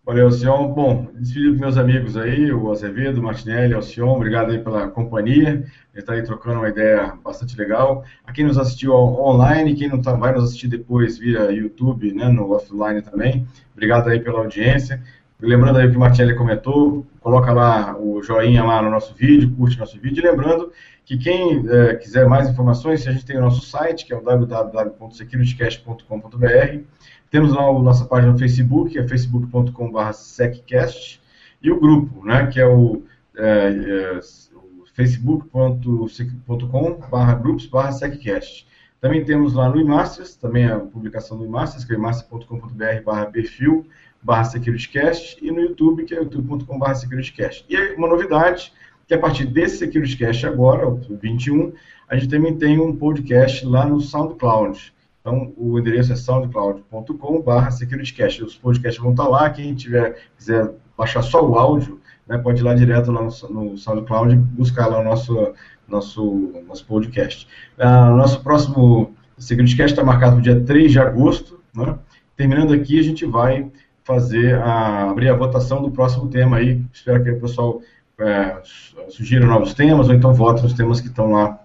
Valeu, Alcion. Bom, despedido dos meus amigos aí, o Azevedo, o Martinelli, Alcion, obrigado aí pela companhia. Está aí trocando uma ideia bastante legal. A quem nos assistiu online, quem não tá, vai nos assistir depois via YouTube, né, no offline também, obrigado aí pela audiência. Lembrando aí o que o Martinelli comentou, coloca lá o joinha lá no nosso vídeo, curte nosso vídeo. E lembrando que quem é, quiser mais informações, a gente tem o nosso site, que é o www.securitycast.com.br temos lá a nossa página no Facebook, que é facebook.com.br seccast, e o grupo, né, que é o, é, é, o facebook.com.br groups.br seccast. Também temos lá no iMasters, também a publicação do iMasters, que é imaster.com.br barra perfil barra securitycast, e no YouTube, que é youtube.com barra securitycast. E uma novidade, que a partir desse SecurityCast agora, o 21, a gente também tem um podcast lá no SoundCloud. Então, o endereço é soundcloud.com.br securitycast. Os podcasts vão estar lá. Quem tiver, quiser baixar só o áudio, né, pode ir lá direto lá no, no SoundCloud e buscar lá o nosso, nosso, nosso podcast. O nosso próximo SecurityCast está marcado para dia 3 de agosto. Né? Terminando aqui, a gente vai fazer a, abrir a votação do próximo tema aí. Espero que o pessoal é, sugira novos temas ou então vote nos temas que estão lá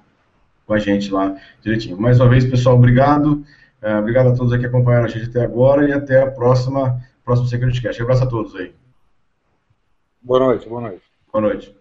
com a gente lá direitinho. Mais uma vez, pessoal, obrigado. É, obrigado a todos que acompanharam a gente até agora e até a próxima, próximo Security Cast. Um abraço a todos aí. Boa noite, boa noite. Boa noite.